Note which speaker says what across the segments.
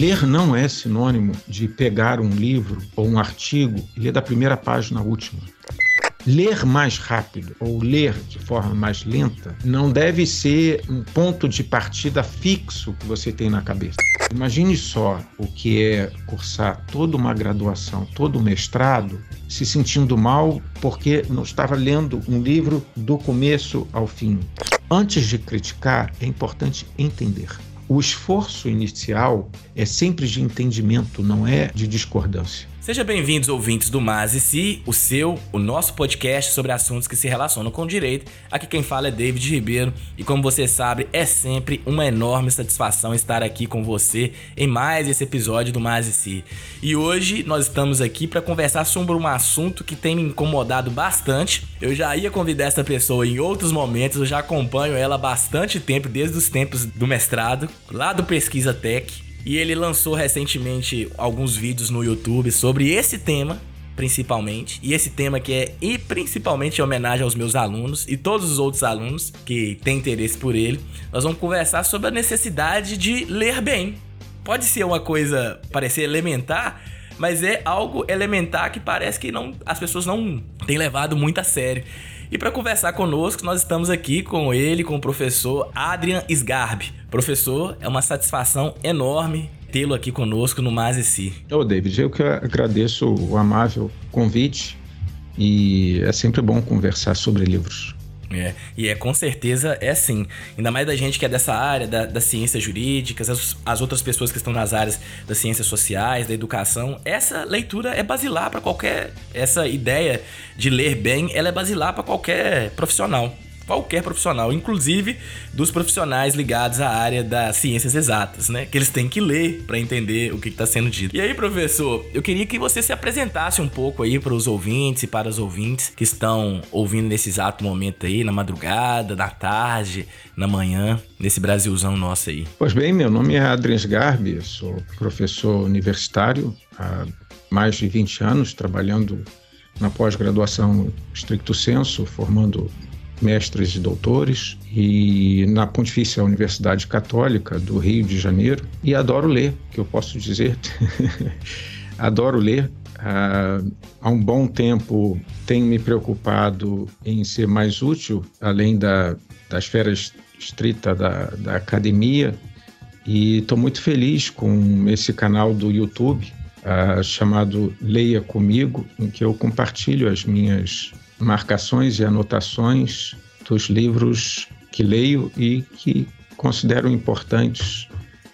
Speaker 1: Ler não é sinônimo de pegar um livro ou um artigo e ler da primeira página à última. Ler mais rápido ou ler de forma mais lenta não deve ser um ponto de partida fixo que você tem na cabeça. Imagine só o que é cursar toda uma graduação, todo um mestrado, se sentindo mal porque não estava lendo um livro do começo ao fim. Antes de criticar, é importante entender. O esforço inicial é sempre de entendimento, não é de discordância.
Speaker 2: Seja bem-vindos, ouvintes do Mas e Si, o seu, o nosso podcast sobre assuntos que se relacionam com o direito. Aqui quem fala é David Ribeiro e, como você sabe, é sempre uma enorme satisfação estar aqui com você em mais esse episódio do Mas e Si. E hoje nós estamos aqui para conversar sobre um assunto que tem me incomodado bastante. Eu já ia convidar essa pessoa em outros momentos, eu já acompanho ela há bastante tempo, desde os tempos do mestrado, lá do Pesquisa Tech. E ele lançou recentemente alguns vídeos no YouTube sobre esse tema, principalmente. E esse tema que é e principalmente em homenagem aos meus alunos e todos os outros alunos que têm interesse por ele. Nós vamos conversar sobre a necessidade de ler bem. Pode ser uma coisa parecer elementar, mas é algo elementar que parece que não, as pessoas não têm levado muito a sério. E para conversar conosco, nós estamos aqui com ele, com o professor Adrian Sgarbi. Professor, é uma satisfação enorme tê-lo aqui conosco no Mais Si.
Speaker 1: Ô, David, eu que agradeço o amável convite e é sempre bom conversar sobre livros.
Speaker 2: É, e é com certeza é sim. Ainda mais da gente que é dessa área, da, das ciências jurídicas, as, as outras pessoas que estão nas áreas das ciências sociais, da educação. Essa leitura é basilar para qualquer. Essa ideia de ler bem, ela é basilar para qualquer profissional qualquer profissional, inclusive dos profissionais ligados à área das ciências exatas, né? Que eles têm que ler para entender o que está sendo dito. E aí, professor, eu queria que você se apresentasse um pouco aí para os ouvintes e para os ouvintes que estão ouvindo nesse exato momento aí, na madrugada, na tarde, na manhã, nesse Brasilzão nosso aí.
Speaker 1: Pois bem, meu nome é Adriens Garbi, sou professor universitário há mais de 20 anos, trabalhando na pós-graduação estricto senso, formando mestres e doutores e na Pontifícia Universidade Católica do Rio de Janeiro e adoro ler, que eu posso dizer. adoro ler. Ah, há um bom tempo tenho me preocupado em ser mais útil, além da, da esfera estrita da, da academia, e estou muito feliz com esse canal do YouTube ah, chamado Leia Comigo, em que eu compartilho as minhas marcações e anotações dos livros que leio e que considero importantes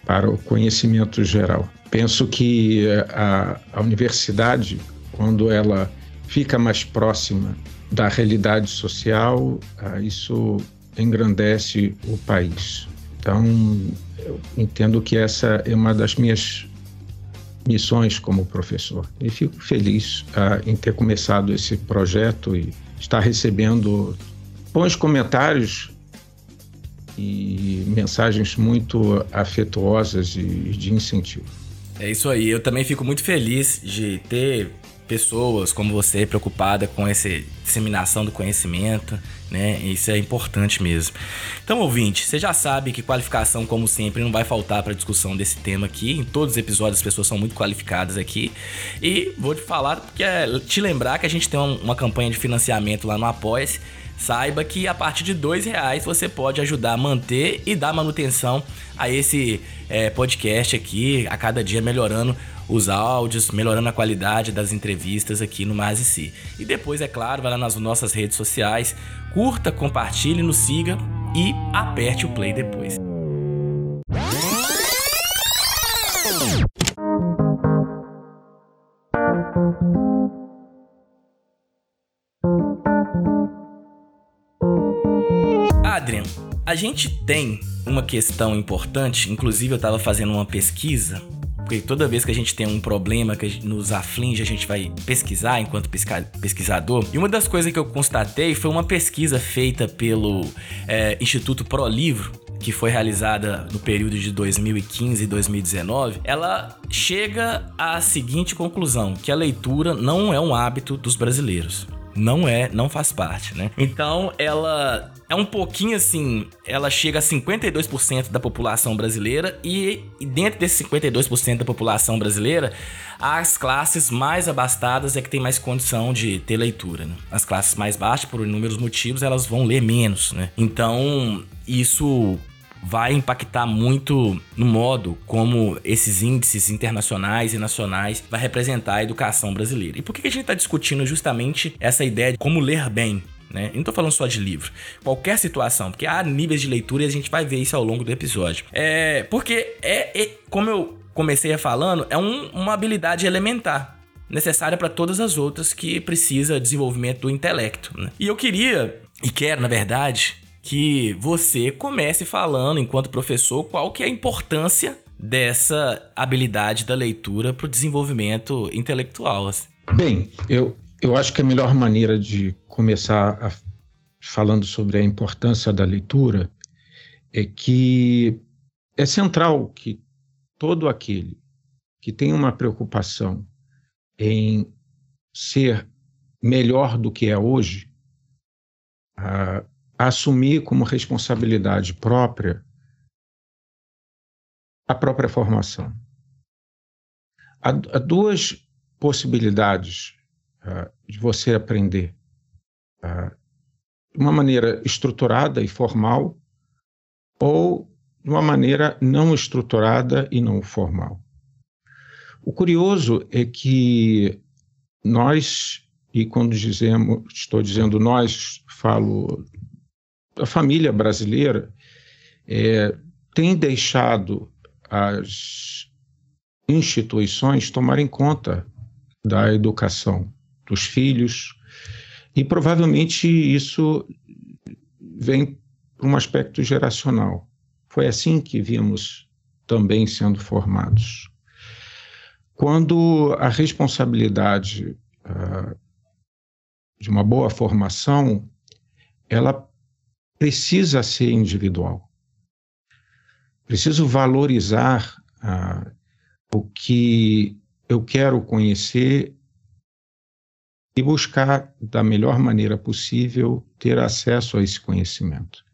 Speaker 1: para o conhecimento geral. Penso que eh, a, a universidade, quando ela fica mais próxima da realidade social, ah, isso engrandece o país. Então, eu entendo que essa é uma das minhas missões como professor. E fico feliz uh, em ter começado esse projeto e estar recebendo bons comentários e mensagens muito afetuosas e de incentivo.
Speaker 2: É isso aí, eu também fico muito feliz de ter pessoas como você preocupada com essa disseminação do conhecimento, né? Isso é importante mesmo. Então, ouvinte, você já sabe que qualificação, como sempre, não vai faltar para discussão desse tema aqui. Em todos os episódios as pessoas são muito qualificadas aqui. E vou te falar, porque é te lembrar que a gente tem uma campanha de financiamento lá no Apoia-se. Saiba que a partir de dois reais você pode ajudar a manter e dar manutenção a esse é, podcast aqui, a cada dia melhorando os áudios, melhorando a qualidade das entrevistas aqui no Mais e Si. E depois, é claro, vai lá nas nossas redes sociais, curta, compartilhe, nos siga e aperte o play depois. A gente tem uma questão importante, inclusive eu estava fazendo uma pesquisa porque toda vez que a gente tem um problema que nos aflige, a gente vai pesquisar enquanto pesquisador. E uma das coisas que eu constatei foi uma pesquisa feita pelo é, Instituto Pro Livro, que foi realizada no período de 2015 e 2019, ela chega à seguinte conclusão: que a leitura não é um hábito dos brasileiros. Não é, não faz parte, né? Então, ela é um pouquinho assim, ela chega a 52% da população brasileira e, e dentro desse 52% da população brasileira, as classes mais abastadas é que tem mais condição de ter leitura, né? As classes mais baixas, por inúmeros motivos, elas vão ler menos, né? Então, isso vai impactar muito no modo como esses índices internacionais e nacionais vai representar a educação brasileira. E por que a gente está discutindo justamente essa ideia de como ler bem? Né? Não estou falando só de livro. Qualquer situação, porque há níveis de leitura e a gente vai ver isso ao longo do episódio. É, porque é, é como eu comecei a falando, é um, uma habilidade elementar necessária para todas as outras que precisa desenvolvimento do intelecto. Né? E eu queria, e quero na verdade, que você comece falando, enquanto professor, qual que é a importância dessa habilidade da leitura para o desenvolvimento intelectual. Assim.
Speaker 1: Bem, eu, eu acho que a melhor maneira de começar a, falando sobre a importância da leitura é que é central que todo aquele que tem uma preocupação em ser melhor do que é hoje, assumir como responsabilidade própria a própria formação. Há, há duas possibilidades uh, de você aprender. Uh, de uma maneira estruturada e formal ou de uma maneira não estruturada e não formal. O curioso é que nós, e quando dizemos, estou dizendo nós, falo a família brasileira é, tem deixado as instituições tomarem conta da educação dos filhos e provavelmente isso vem por um aspecto geracional. Foi assim que vimos também sendo formados. Quando a responsabilidade uh, de uma boa formação ela precisa ser individual. Preciso valorizar ah, o que eu quero conhecer e buscar, da melhor maneira possível, ter acesso a esse conhecimento.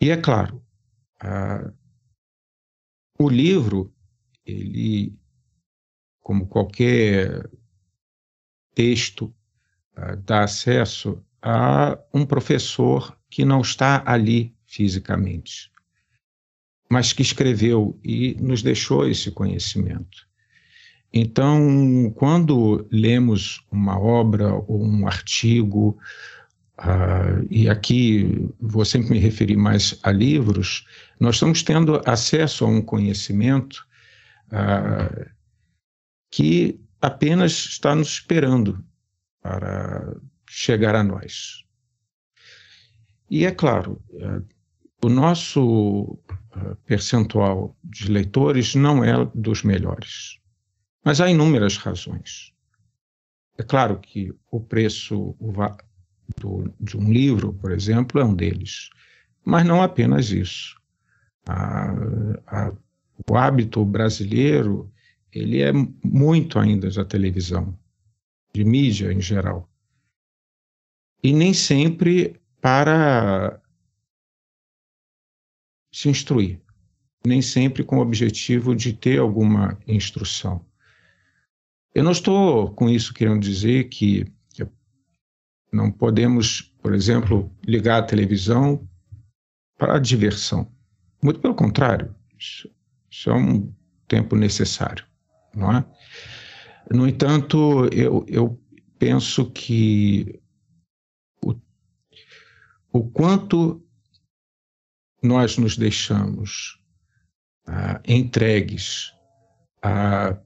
Speaker 1: E é claro, ah, o livro, ele, como qualquer texto, ah, dá acesso a um professor que não está ali fisicamente, mas que escreveu e nos deixou esse conhecimento. Então, quando lemos uma obra ou um artigo, uh, e aqui vou sempre me referir mais a livros, nós estamos tendo acesso a um conhecimento uh, que apenas está nos esperando para chegar a nós. E é claro, é, o nosso é, percentual de leitores não é dos melhores, mas há inúmeras razões. É claro que o preço de um livro, por exemplo, é um deles, mas não apenas isso. A, a, o hábito brasileiro ele é muito ainda da televisão, de mídia em geral e nem sempre para se instruir, nem sempre com o objetivo de ter alguma instrução. Eu não estou com isso querendo dizer que não podemos, por exemplo, ligar a televisão para a diversão. Muito pelo contrário, isso, isso é um tempo necessário, não é? No entanto, eu, eu penso que o quanto nós nos deixamos ah, entregues à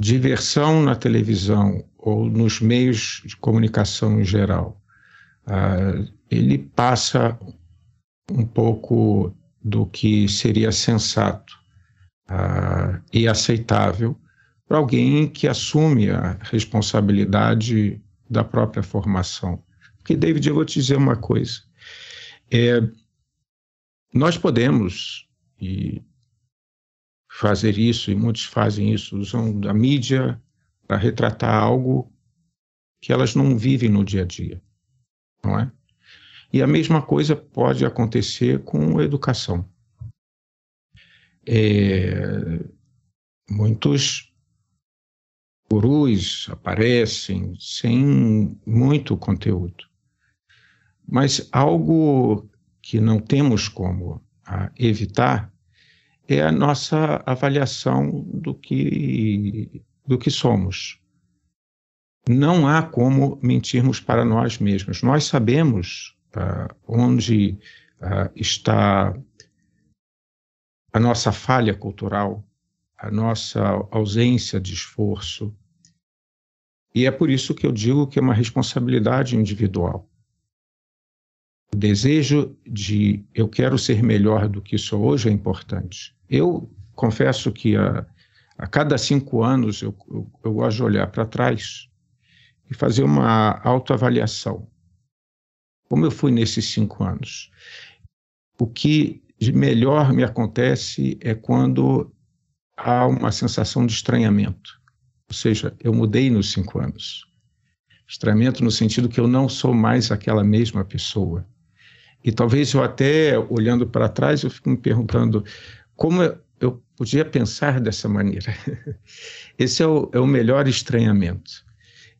Speaker 1: diversão na televisão ou nos meios de comunicação em geral, ah, ele passa um pouco do que seria sensato ah, e aceitável para alguém que assume a responsabilidade da própria formação. Porque, David, eu vou te dizer uma coisa. É, nós podemos fazer isso, e muitos fazem isso, usam a mídia para retratar algo que elas não vivem no dia a dia, não é? E a mesma coisa pode acontecer com educação. É, muitos gurus aparecem sem muito conteúdo. Mas algo que não temos como ah, evitar é a nossa avaliação do que, do que somos. Não há como mentirmos para nós mesmos. Nós sabemos ah, onde ah, está a nossa falha cultural, a nossa ausência de esforço. E é por isso que eu digo que é uma responsabilidade individual. O desejo de eu quero ser melhor do que sou hoje é importante. Eu confesso que a, a cada cinco anos eu, eu, eu gosto de olhar para trás e fazer uma autoavaliação. Como eu fui nesses cinco anos? O que de melhor me acontece é quando há uma sensação de estranhamento. Ou seja, eu mudei nos cinco anos. Estranhamento no sentido que eu não sou mais aquela mesma pessoa. E talvez eu até, olhando para trás, eu fico me perguntando como eu podia pensar dessa maneira. Esse é o, é o melhor estranhamento.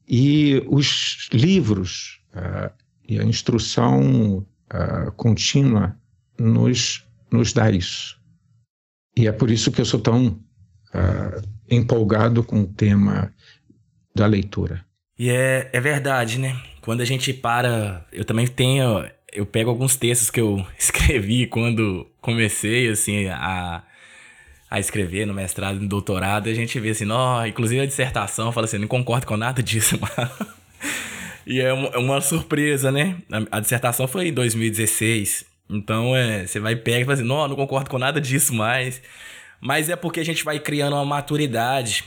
Speaker 1: E os livros uh, e a instrução uh, contínua nos, nos dá isso. E é por isso que eu sou tão uh, empolgado com o tema da leitura.
Speaker 2: E é, é verdade, né? Quando a gente para. Eu também tenho. Eu pego alguns textos que eu escrevi quando comecei, assim, a, a escrever no mestrado, no doutorado, e a gente vê assim, ó, inclusive a dissertação, fala assim, não concordo com nada disso, E é uma, é uma, surpresa, né? A, a, dissertação foi em 2016. Então, é, você vai pegar e fala assim, não, não concordo com nada disso mais. Mas é porque a gente vai criando uma maturidade.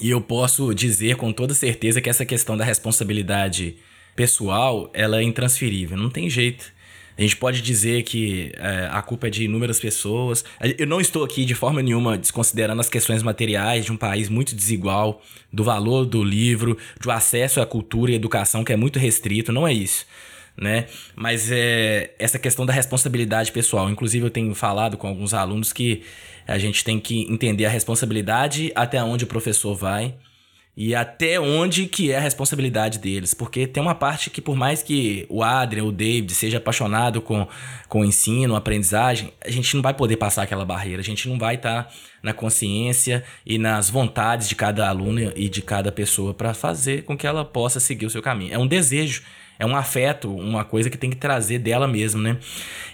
Speaker 2: E eu posso dizer com toda certeza que essa questão da responsabilidade pessoal, ela é intransferível, não tem jeito. A gente pode dizer que é, a culpa é de inúmeras pessoas. Eu não estou aqui de forma nenhuma desconsiderando as questões materiais de um país muito desigual, do valor do livro, do acesso à cultura e educação que é muito restrito, não é isso né? Mas é essa questão da responsabilidade pessoal. Inclusive, eu tenho falado com alguns alunos que a gente tem que entender a responsabilidade até onde o professor vai e até onde que é a responsabilidade deles. Porque tem uma parte que, por mais que o Adrian, o David, seja apaixonado com, com o ensino, aprendizagem, a gente não vai poder passar aquela barreira. A gente não vai estar tá na consciência e nas vontades de cada aluno e de cada pessoa para fazer com que ela possa seguir o seu caminho. É um desejo é um afeto, uma coisa que tem que trazer dela mesmo, né?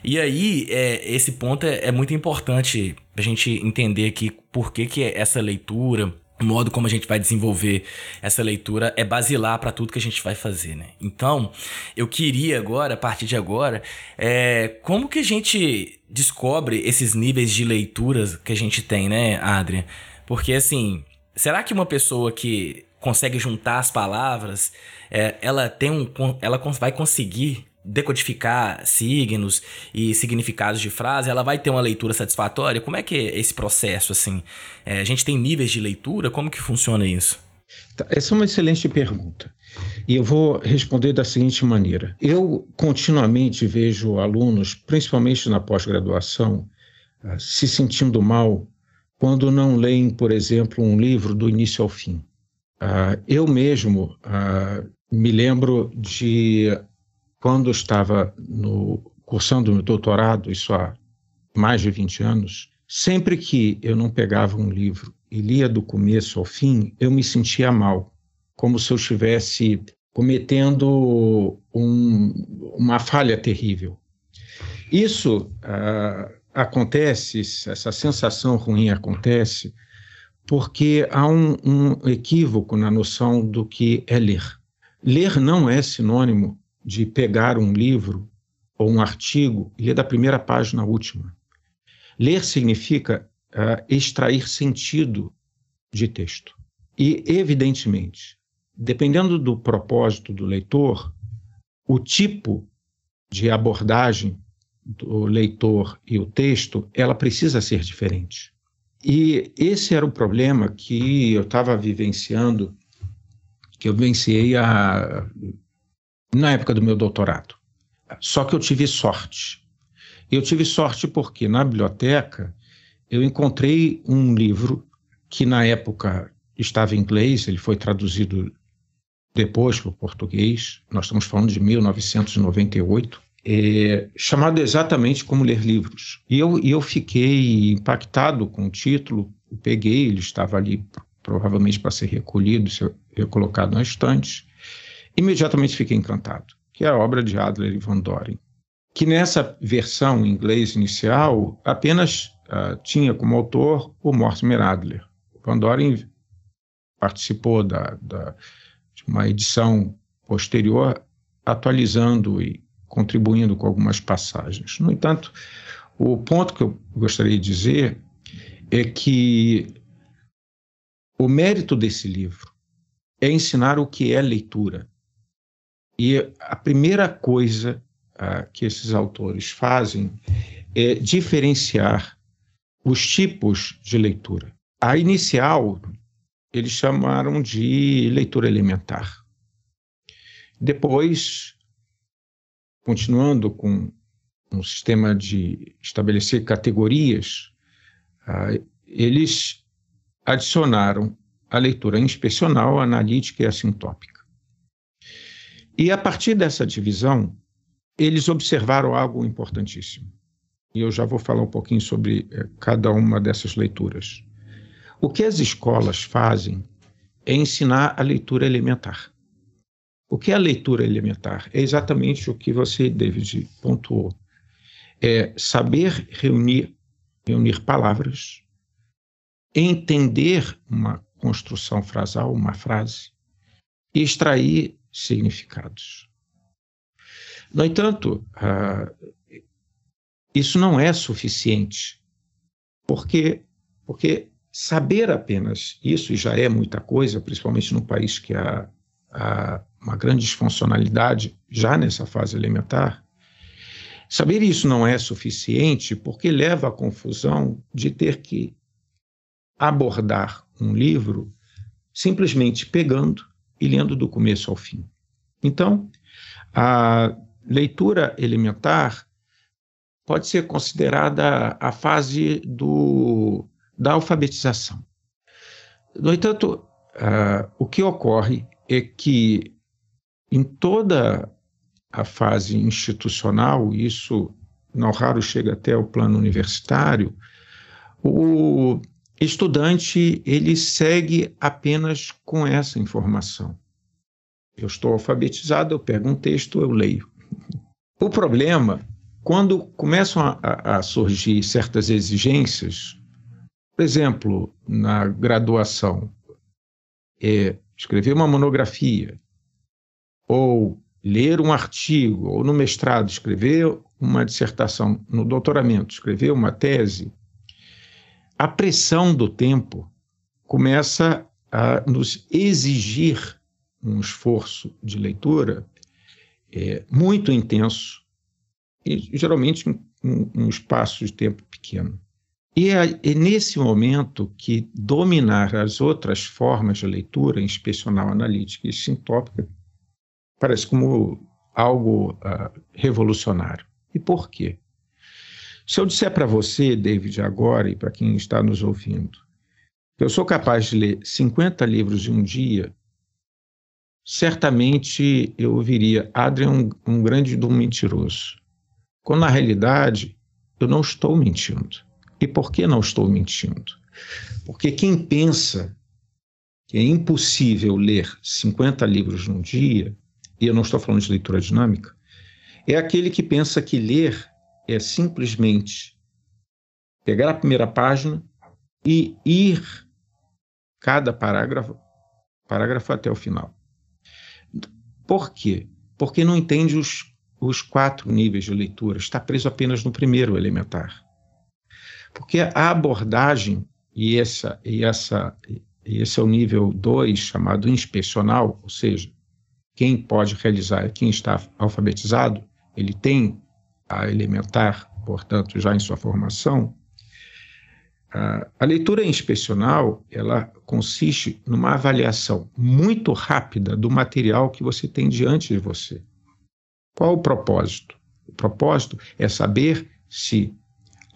Speaker 2: E aí, é, esse ponto é, é muito importante a gente entender aqui por que, que essa leitura, o modo como a gente vai desenvolver essa leitura é basilar para tudo que a gente vai fazer, né? Então, eu queria agora, a partir de agora, é, como que a gente descobre esses níveis de leituras que a gente tem, né, Adrian? Porque, assim, será que uma pessoa que consegue juntar as palavras, é, ela tem um, ela vai conseguir decodificar signos e significados de frase, ela vai ter uma leitura satisfatória? Como é que é esse processo, assim? É, a gente tem níveis de leitura? Como que funciona isso?
Speaker 1: Tá, essa é uma excelente pergunta. E eu vou responder da seguinte maneira. Eu continuamente vejo alunos, principalmente na pós-graduação, ah, se sentindo mal quando não leem, por exemplo, um livro do início ao fim. Uh, eu mesmo uh, me lembro de quando estava no, cursando meu doutorado, isso há mais de 20 anos, sempre que eu não pegava um livro e lia do começo ao fim, eu me sentia mal, como se eu estivesse cometendo um, uma falha terrível. Isso uh, acontece, essa sensação ruim acontece porque há um, um equívoco na noção do que é ler. Ler não é sinônimo de pegar um livro ou um artigo e ler da primeira página à última. Ler significa uh, extrair sentido de texto. E, evidentemente, dependendo do propósito do leitor, o tipo de abordagem do leitor e o texto, ela precisa ser diferente. E esse era o problema que eu estava vivenciando que eu vivenciei a, na época do meu doutorado. Só que eu tive sorte. Eu tive sorte porque na biblioteca eu encontrei um livro que na época estava em inglês, ele foi traduzido depois para o português, nós estamos falando de 1998, é, chamado exatamente Como Ler Livros. E eu, eu fiquei impactado com o título, peguei, ele estava ali provavelmente para ser recolhido, ser colocado na estante, imediatamente fiquei encantado, que é a obra de Adler e Van Doren, que nessa versão em inglês inicial apenas uh, tinha como autor o Mortimer Adler. Van Doren participou da, da, de uma edição posterior, atualizando e contribuindo com algumas passagens. No entanto, o ponto que eu gostaria de dizer é que o mérito desse livro é ensinar o que é leitura. E a primeira coisa uh, que esses autores fazem é diferenciar os tipos de leitura. A inicial, eles chamaram de leitura elementar. Depois, continuando com um sistema de estabelecer categorias, uh, eles adicionaram a leitura inspecional, analítica e assintópica. E a partir dessa divisão, eles observaram algo importantíssimo. E eu já vou falar um pouquinho sobre eh, cada uma dessas leituras. O que as escolas fazem é ensinar a leitura elementar. O que é a leitura elementar? É exatamente o que você, David, pontuou. É saber reunir, reunir palavras, entender uma construção frasal, uma frase, e extrair significados. No entanto, uh, isso não é suficiente, porque, porque saber apenas isso, já é muita coisa, principalmente num país que há, há uma grande disfuncionalidade já nessa fase elementar, saber isso não é suficiente porque leva à confusão de ter que abordar um livro simplesmente pegando e lendo do começo ao fim. Então, a leitura elementar pode ser considerada a fase do, da alfabetização. No entanto, uh, o que ocorre é que em toda a fase institucional, isso não raro chega até o plano universitário, o estudante ele segue apenas com essa informação. Eu estou alfabetizado, eu pego um texto, eu leio. O problema, quando começam a, a surgir certas exigências, por exemplo, na graduação, é escrever uma monografia, ou ler um artigo, ou no mestrado, escrever uma dissertação, no doutoramento, escrever uma tese, a pressão do tempo começa a nos exigir um esforço de leitura é, muito intenso e geralmente um, um espaço de tempo pequeno. E é, é, nesse momento que dominar as outras formas de leitura, inspecional, analítica e sintópica, parece como algo uh, revolucionário. E por quê? Se eu disser para você, David, agora, e para quem está nos ouvindo, que eu sou capaz de ler 50 livros em um dia, certamente eu ouviria Adrian um, um grande do mentiroso. Quando na realidade eu não estou mentindo. E por que não estou mentindo? Porque quem pensa que é impossível ler 50 livros num dia, e eu não estou falando de leitura dinâmica, é aquele que pensa que ler é simplesmente pegar a primeira página e ir cada parágrafo, parágrafo até o final. Por quê? Porque não entende os, os quatro níveis de leitura, está preso apenas no primeiro elementar. Porque a abordagem, e, essa, e, essa, e esse é o nível 2, chamado inspecional, ou seja, quem pode realizar quem está alfabetizado, ele tem a elementar, portanto, já em sua formação, a leitura inspecional ela consiste numa avaliação muito rápida do material que você tem diante de você. Qual o propósito? O propósito é saber se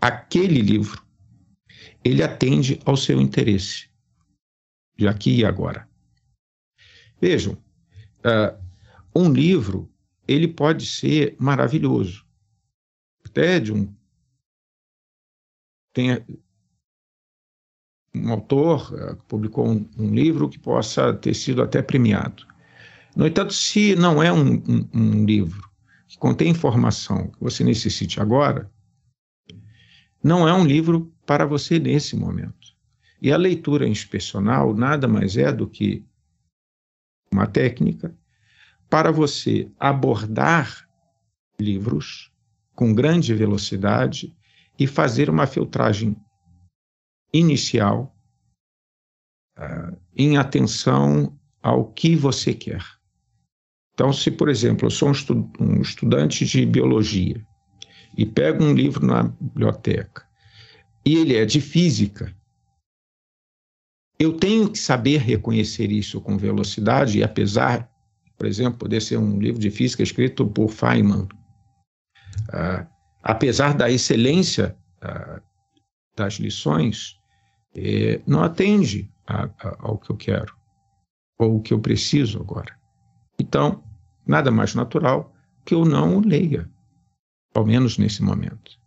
Speaker 1: aquele livro ele atende ao seu interesse de aqui e agora. Vejam, uh, um livro ele pode ser maravilhoso, até de um tem um autor uh, publicou um, um, livro que possa ter sido até premiado. No entanto, se não é um, um, um livro que contém informação que você necessite agora, não é um livro para você nesse momento. E a leitura inspecional nada mais é do que uma técnica para você abordar livros com grande velocidade e fazer uma filtragem inicial uh, em atenção ao que você quer. Então, se, por exemplo, eu sou um, estu um estudante de biologia e pego um livro na biblioteca e ele é de física, eu tenho que saber reconhecer isso com velocidade, e apesar, por exemplo, poder ser um livro de física escrito por Feynman, uh, apesar da excelência uh, das lições, eh, não atende a, a, ao que eu quero ou o que eu preciso agora. Então, nada mais natural que eu não o leia, ao menos nesse momento.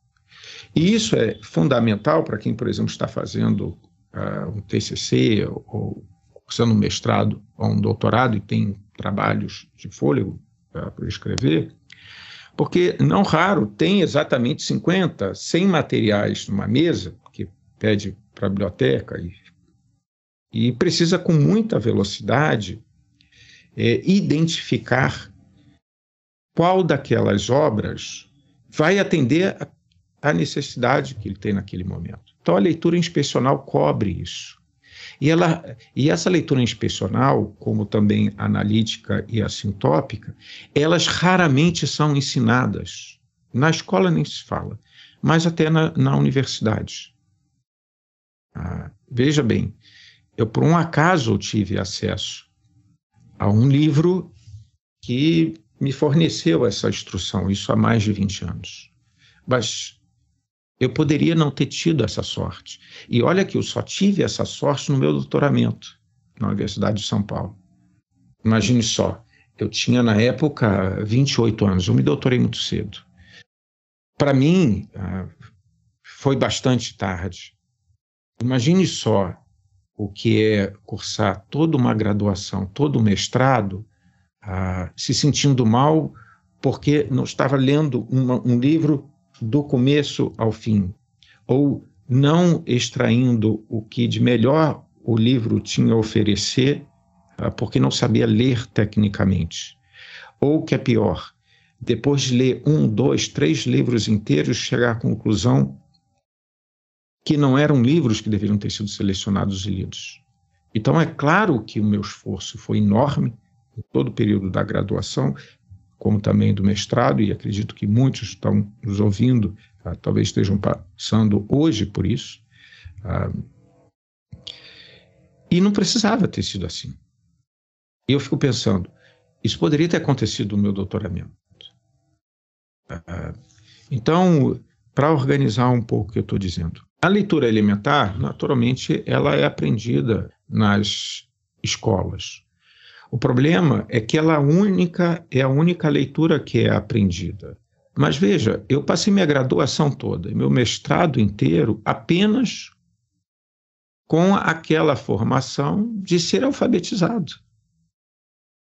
Speaker 1: E isso é fundamental para quem, por exemplo, está fazendo uh, um TCC ou cursando um mestrado ou um doutorado e tem trabalhos de fôlego uh, para escrever, porque não raro tem exatamente 50, 100 materiais numa mesa, que pede para a biblioteca e, e precisa com muita velocidade é, identificar qual daquelas obras vai atender a necessidade que ele tem naquele momento. Então, a leitura inspecional cobre isso. E, ela, e essa leitura inspecional, como também analítica e a sintópica, elas raramente são ensinadas. Na escola nem se fala, mas até na, na universidade. Ah, veja bem, eu por um acaso tive acesso a um livro que me forneceu essa instrução, isso há mais de 20 anos. Mas eu poderia não ter tido essa sorte. E olha que eu só tive essa sorte no meu doutoramento na Universidade de São Paulo. Imagine só, eu tinha na época 28 anos, eu me doutorei muito cedo. Para mim, ah, foi bastante tarde. Imagine só o que é cursar toda uma graduação, todo um mestrado, ah, se sentindo mal porque não estava lendo um livro do começo ao fim, ou não extraindo o que de melhor o livro tinha a oferecer, ah, porque não sabia ler tecnicamente. Ou que é pior, depois de ler um, dois, três livros inteiros, chegar à conclusão que não eram livros que deveriam ter sido selecionados e lidos. Então, é claro que o meu esforço foi enorme em todo o período da graduação, como também do mestrado, e acredito que muitos estão nos ouvindo, ah, talvez estejam passando hoje por isso. Ah, e não precisava ter sido assim. E eu fico pensando, isso poderia ter acontecido no meu doutoramento. Ah, então, para organizar um pouco o que eu estou dizendo, a leitura elementar, naturalmente, ela é aprendida nas escolas. O problema é que ela é única, é a única leitura que é aprendida. Mas veja, eu passei minha graduação toda, meu mestrado inteiro, apenas com aquela formação de ser alfabetizado.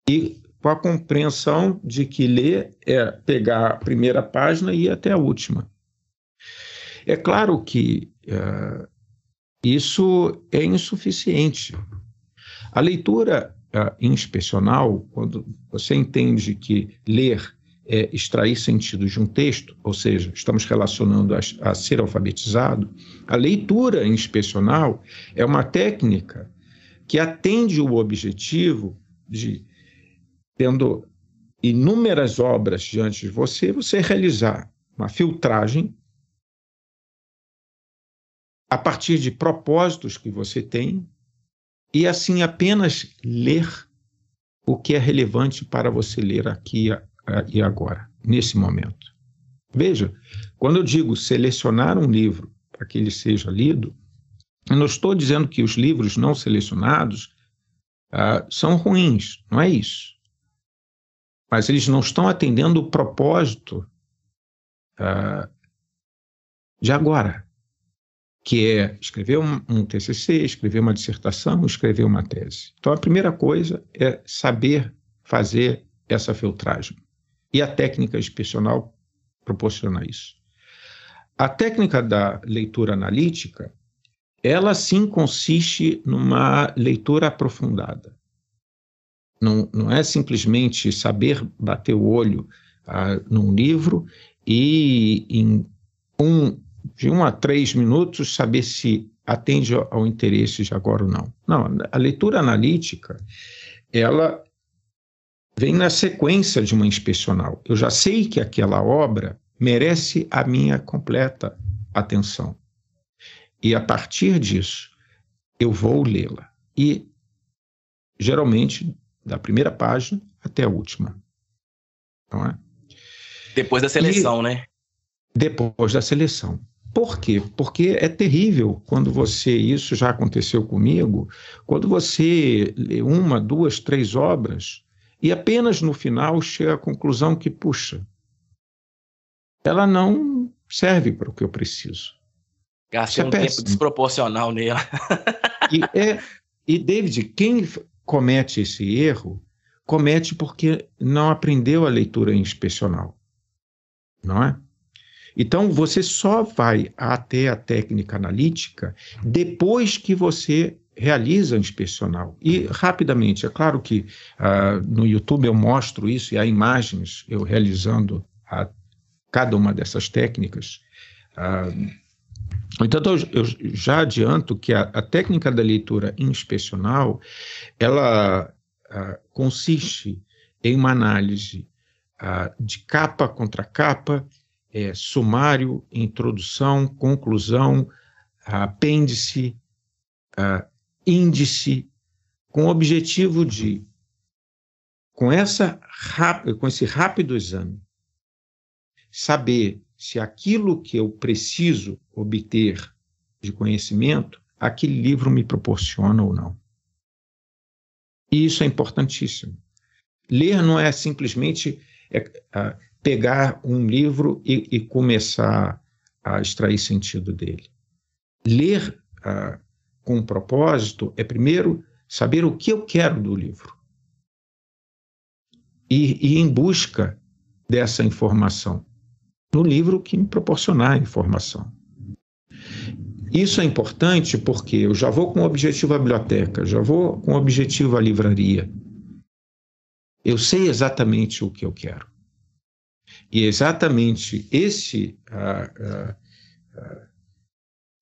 Speaker 1: E com a compreensão de que ler é pegar a primeira página e ir até a última. É claro que uh, isso é insuficiente. A leitura uh, inspecional, quando você entende que ler é extrair sentidos de um texto, ou seja, estamos relacionando a, a ser alfabetizado, a leitura inspecional é uma técnica que atende o objetivo de, tendo inúmeras obras diante de você, você realizar uma filtragem a partir de propósitos que você tem e assim apenas ler o que é relevante para você ler aqui e agora, nesse momento. Veja, quando eu digo selecionar um livro para que ele seja lido, eu não estou dizendo que os livros não selecionados uh, são ruins, não é isso. Mas eles não estão atendendo o propósito uh, de agora, que é escrever um, um TCC, escrever uma dissertação, escrever uma tese. Então, a primeira coisa é saber fazer essa filtragem. E a técnica inspecional proporciona isso. A técnica da leitura analítica, ela sim consiste numa leitura aprofundada. Não, não é simplesmente saber bater o olho ah, num livro e em um, de um a três minutos saber se atende ao interesse de agora ou não. Não, a leitura analítica, ela vem na sequência de uma inspecional. Eu já sei que aquela obra merece a minha completa atenção. E a partir disso, eu vou lê-la. E, geralmente, da primeira página até a última. Não é?
Speaker 2: Depois da seleção, e, né?
Speaker 1: Depois da seleção. Por quê? Porque é terrível quando você, isso já aconteceu comigo, quando você lê uma, duas, três obras e apenas no final chega à conclusão que, puxa, ela não serve para o que eu preciso.
Speaker 2: Gastei é um tempo desproporcional nela.
Speaker 1: e, é, e, David, quem comete esse erro, comete porque não aprendeu a leitura inspecional. Não é? Então, você só vai até a técnica analítica depois que você realiza a inspecional. E, rapidamente, é claro que uh, no YouTube eu mostro isso e há imagens eu realizando a cada uma dessas técnicas. Ah, então, eu já adianto que a, a técnica da leitura inspecional, ela ah, consiste em uma análise ah, de capa contra capa, é, sumário, introdução, conclusão, apêndice, índice, com o objetivo de, com, essa, com esse rápido exame, saber se aquilo que eu preciso obter de conhecimento, aquele livro me proporciona ou não. E isso é importantíssimo. Ler não é simplesmente é, pegar um livro e, e, começar a extrair sentido dele. Ler é, com um propósito é, primeiro, saber o que eu quero do livro. E, e em busca dessa informação no livro que me proporcionar informação. Isso é importante porque eu já vou com o objetivo à biblioteca, já vou com o objetivo à livraria. Eu sei exatamente o que eu quero. E exatamente esse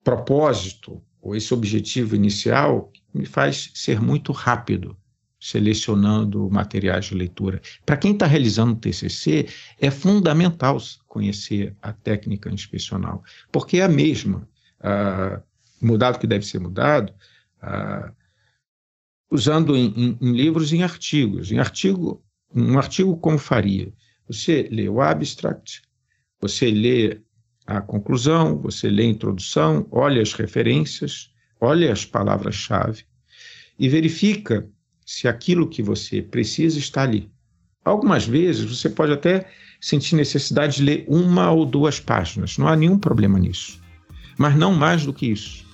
Speaker 1: propósito, ou esse objetivo inicial, me faz ser muito rápido selecionando materiais de leitura. Para quem está realizando o TCC, é fundamental conhecer a técnica inspecional, porque é a mesma. Ah, mudado que deve ser mudado, usando em, em, em, livros e em artigos. Em artigo, um artigo como faria? Você lê o abstract, você lê a conclusão, você lê a introdução, olha as referências, olha as palavras-chave e verifica se aquilo que você precisa está ali. Algumas vezes você pode até sentir necessidade de ler uma ou duas páginas, não há nenhum problema nisso. Mas não mais do que isso.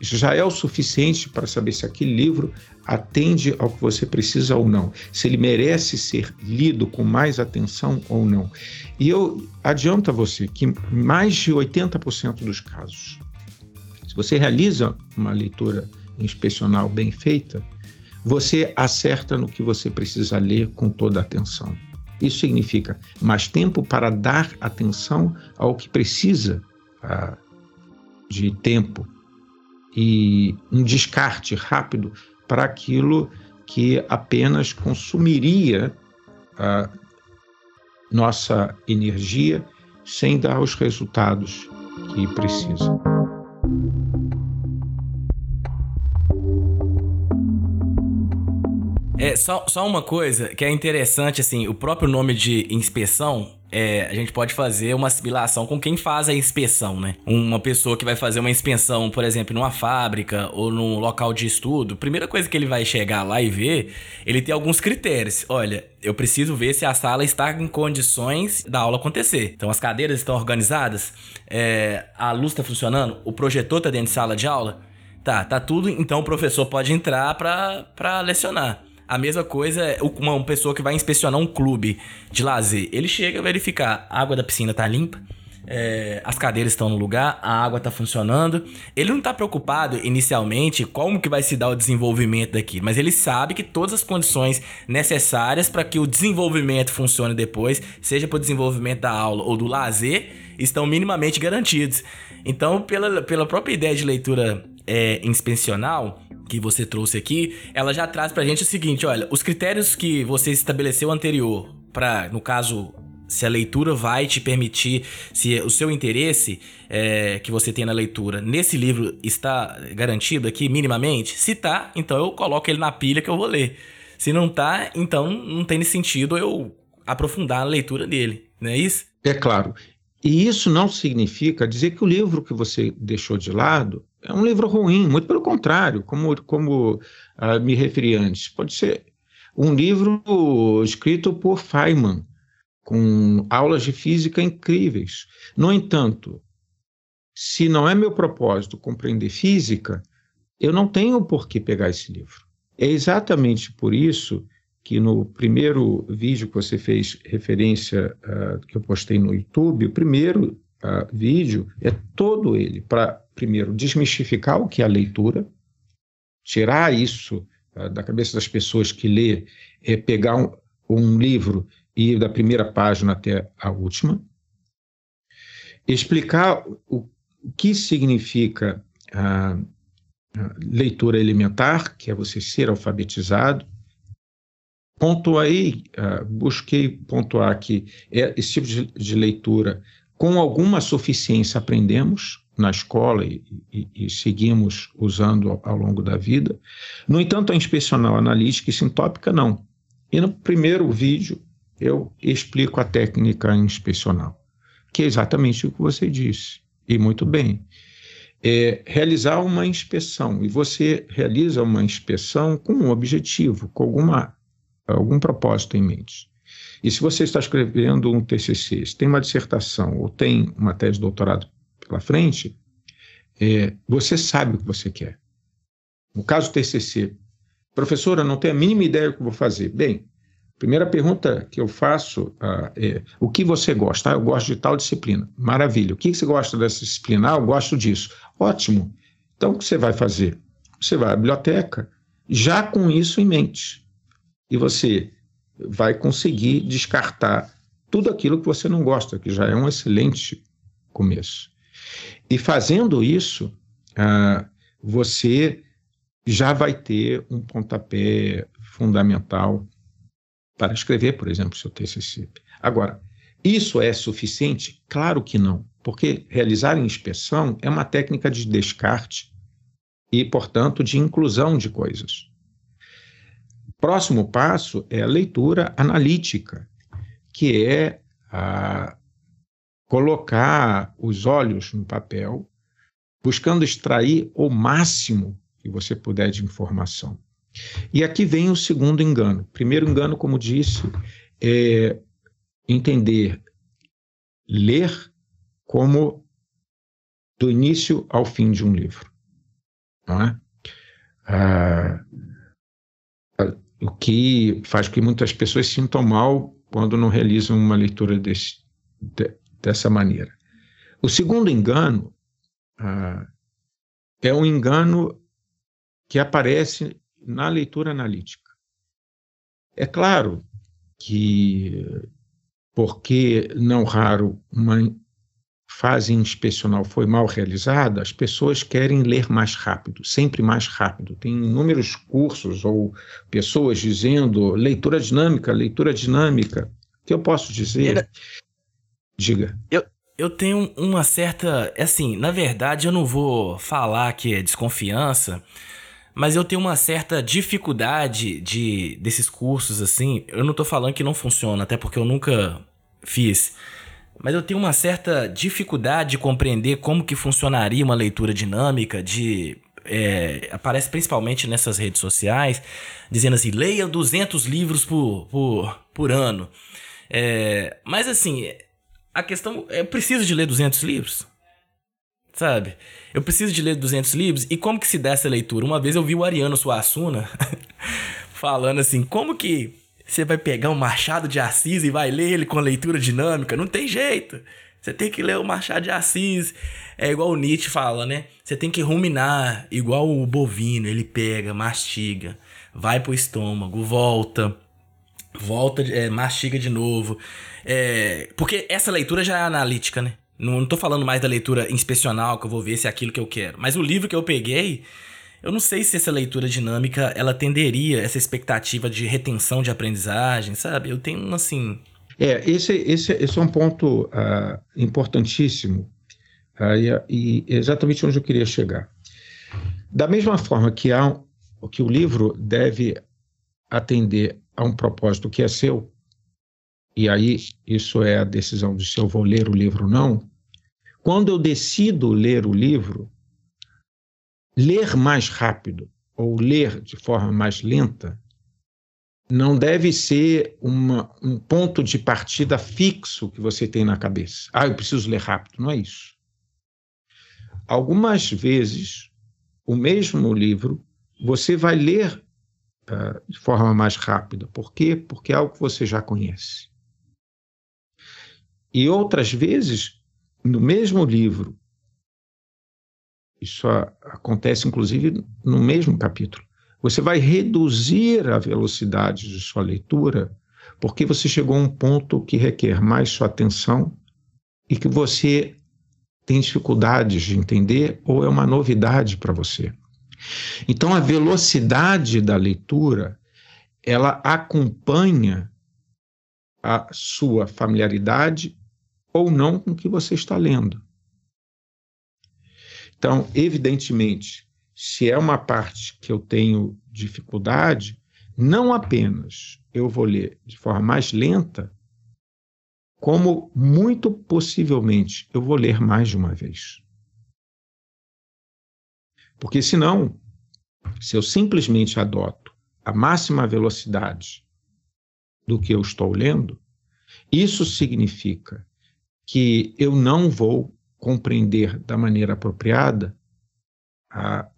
Speaker 1: Isso já é o suficiente para saber se aquele livro atende ao que você precisa ou não, se ele merece ser lido com mais atenção ou não. E eu adianto a você que mais de 80% dos casos, se você realiza uma leitura inspecional bem feita, você acerta no que você precisa ler com toda a atenção. Isso significa mais tempo para dar atenção ao que precisa ah, de tempo e um descarte rápido para aquilo que apenas consumiria a nossa energia sem dar os resultados que precisa.
Speaker 2: É, só, só uma coisa que é interessante, assim, o próprio nome de inspeção é, a gente pode fazer uma assimilação com quem faz a inspeção, né? Uma pessoa que vai fazer uma inspeção, por exemplo, numa fábrica ou num local de estudo, primeira coisa que ele vai chegar lá e ver, ele tem alguns critérios. Olha, eu preciso ver se a sala está em condições da aula acontecer. Então, as cadeiras estão organizadas, é, a luz está funcionando, o projetor está dentro de sala de aula. Tá, tá tudo, então o professor pode entrar para lecionar. A mesma coisa é uma pessoa que vai inspecionar um clube de lazer. Ele chega a verificar a água da piscina tá limpa, é, as cadeiras estão no lugar, a água está funcionando. Ele não está preocupado inicialmente como que vai se dar o desenvolvimento daquilo, mas ele sabe que todas as condições necessárias para que o desenvolvimento funcione depois, seja para o desenvolvimento da aula ou do lazer, estão minimamente garantidos. Então, pela, pela própria ideia de leitura é, inspecional, que você trouxe aqui, ela já traz pra gente o seguinte, olha, os critérios que você estabeleceu anterior para, no caso, se a leitura vai te permitir, se o seu interesse é, que você tem na leitura nesse livro está garantido aqui minimamente, se tá, então eu coloco ele na pilha que eu vou ler. Se não tá, então não tem sentido eu aprofundar a leitura dele, não é isso?
Speaker 1: É claro. E isso não significa dizer que o livro que você deixou de lado é um livro ruim, muito pelo contrário, como, como uh, me referi antes. Pode ser um livro escrito por Feynman, com aulas de física incríveis. No entanto, se não é meu propósito compreender física, eu não tenho por que pegar esse livro. É exatamente por isso que no primeiro vídeo que você fez referência, uh, que eu postei no YouTube, o primeiro uh, vídeo é todo ele para, primeiro, desmistificar o que é a leitura, tirar isso uh, da cabeça das pessoas que lê, é pegar um, um livro e ir da primeira página até a última, explicar o, o que significa a leitura elementar, que é você ser alfabetizado, pontuei, uh, busquei pontuar que é, esse tipo de, de, leitura, com alguma suficiência, aprendemos na escola e, e, e seguimos usando ao, ao, longo da vida. No entanto, a inspecional analítica e sintópica, não. E no primeiro vídeo, eu explico a técnica inspecional, que é exatamente o que você disse, e muito bem. É realizar uma inspeção, e você realiza uma inspeção com um objetivo, com alguma algum propósito em mente. E se você está escrevendo um TCC, se tem uma dissertação ou tem uma tese de doutorado pela frente, é, você sabe o que você quer. No caso TCC, professora, não tenho a mínima ideia do que vou fazer. Bem, primeira pergunta que eu faço ah, é: o que você gosta? Ah, eu gosto de tal disciplina. Maravilha. O que você gosta dessa disciplina? Ah, eu gosto disso. Ótimo. Então, o que você vai fazer? Você vai à biblioteca já com isso em mente e você vai conseguir descartar tudo aquilo que você não gosta, que já é um excelente começo. E fazendo isso, ah, você já vai ter um pontapé fundamental para escrever, por exemplo, seu TCC. Agora, isso é suficiente? Claro que não, porque realizar inspeção é uma técnica de descarte e, portanto, de inclusão de coisas. Próximo passo é a leitura analítica, que é a colocar os olhos no papel, buscando extrair o máximo que você puder de informação. E aqui vem o segundo engano. Primeiro engano, como disse, é entender ler como do início ao fim de um livro. Não é? Ah, o que faz com que muitas pessoas sintam mal quando não realizam uma leitura desse, de, dessa maneira. O segundo engano ah, é um engano que aparece na leitura analítica. É claro que, porque não raro uma fase inspecional foi mal realizada, as pessoas querem ler mais rápido, sempre mais rápido. Tem inúmeros cursos ou pessoas dizendo leitura dinâmica, leitura dinâmica. O que eu posso dizer? Diga.
Speaker 2: Eu, eu tenho uma certa. Assim, na verdade, eu não vou falar que é desconfiança, mas eu tenho uma certa dificuldade de desses cursos assim. Eu não tô falando que não funciona, até porque eu nunca fiz. Mas eu tenho uma certa dificuldade de compreender como que funcionaria uma leitura dinâmica de é, aparece principalmente nessas redes sociais, dizendo assim, leia 200 livros por, por, por ano. É, mas assim, a questão é, eu preciso de ler 200 livros? Sabe? Eu preciso de ler 200 livros. E como que se dá essa leitura? Uma vez eu vi o Ariano Suassuna falando assim, como que você vai pegar um Machado de Assis e vai ler ele com leitura dinâmica? Não tem jeito. Você tem que ler o Machado de Assis. É igual o Nietzsche fala, né? Você tem que ruminar, igual o bovino. Ele pega, mastiga, vai pro estômago, volta, volta, é, mastiga de novo. É, porque essa leitura já é analítica, né? Não, não tô falando mais da leitura inspecional, que eu vou ver se é aquilo que eu quero. Mas o livro que eu peguei, eu não sei se essa leitura dinâmica, ela tenderia essa expectativa de retenção de aprendizagem, sabe? Eu tenho, assim...
Speaker 1: É, esse, esse, esse é um ponto uh, importantíssimo uh, e, e exatamente onde eu queria chegar. Da mesma forma que, há, que o livro deve atender a um propósito que é seu, e aí isso é a decisão de se eu vou ler o livro ou não, quando eu decido ler o livro, ler mais rápido ou ler de forma mais lenta não deve ser uma, um ponto de partida fixo que você tem na cabeça. Ah, eu preciso ler rápido. Não é isso. Algumas vezes, o mesmo livro, você vai ler uh, de forma mais rápida. Por quê? Porque é algo que você já conhece. E outras vezes, no mesmo livro, isso acontece inclusive no mesmo capítulo, você vai reduzir a velocidade de sua leitura, porque você chegou a um ponto que requer mais sua atenção e que você tem dificuldades de entender ou é uma novidade para você. Então a velocidade da leitura, ela acompanha a sua familiaridade ou não com o que você está lendo. Então, evidentemente, se é uma parte que eu tenho dificuldade, não apenas eu vou ler de forma mais lenta, como muito possivelmente eu vou ler mais de uma vez. Porque senão, se eu simplesmente adoto a máxima velocidade do que eu estou lendo, isso significa que eu não vou compreender da maneira apropriada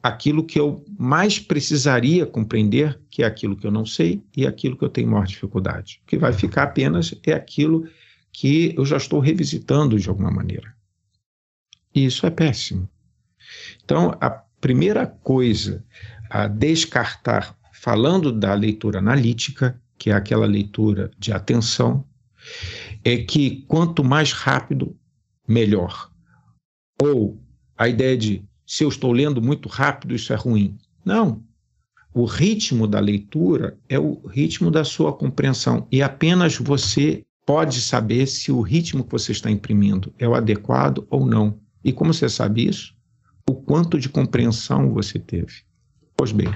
Speaker 1: aquilo que eu mais precisaria compreender, que é aquilo que eu não sei e aquilo que eu tenho maior dificuldade. O que vai ficar apenas é aquilo que eu já estou revisitando de alguma maneira. E isso é péssimo. Então, a primeira coisa a descartar, falando da leitura analítica, que é aquela leitura de atenção, é que quanto mais rápido, melhor. Ou a ideia de se eu estou lendo muito rápido, isso é ruim. Não. O ritmo da leitura é o ritmo da sua compreensão e apenas você pode saber se o ritmo que você está imprimindo é o adequado ou não. E como você sabe isso? O quanto de compreensão você teve. Pois bem.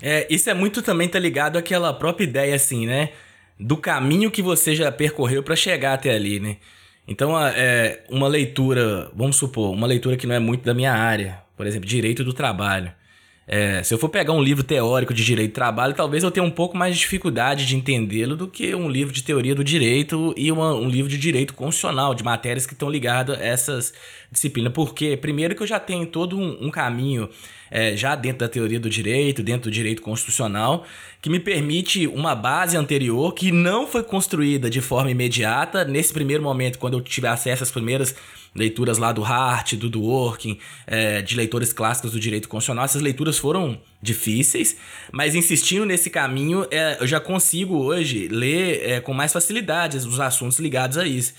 Speaker 2: É, isso é muito também tá ligado àquela própria ideia assim, né? do caminho que você já percorreu para chegar até ali, né? Então, é, uma leitura, vamos supor, uma leitura que não é muito da minha área, por exemplo, direito do trabalho. É, se eu for pegar um livro teórico de direito do trabalho, talvez eu tenha um pouco mais de dificuldade de entendê-lo do que um livro de teoria do direito e uma, um livro de direito constitucional, de matérias que estão ligadas a essas disciplinas. Porque, primeiro, que eu já tenho todo um, um caminho é, já dentro da teoria do direito, dentro do direito constitucional, que me permite uma base anterior que não foi construída de forma imediata. Nesse primeiro momento, quando eu tive acesso às primeiras leituras lá do Hart, do Dworkin, é, de leitores clássicos do direito constitucional, essas leituras foram difíceis, mas insistindo nesse caminho, é, eu já consigo hoje ler é, com mais facilidade os assuntos ligados a isso.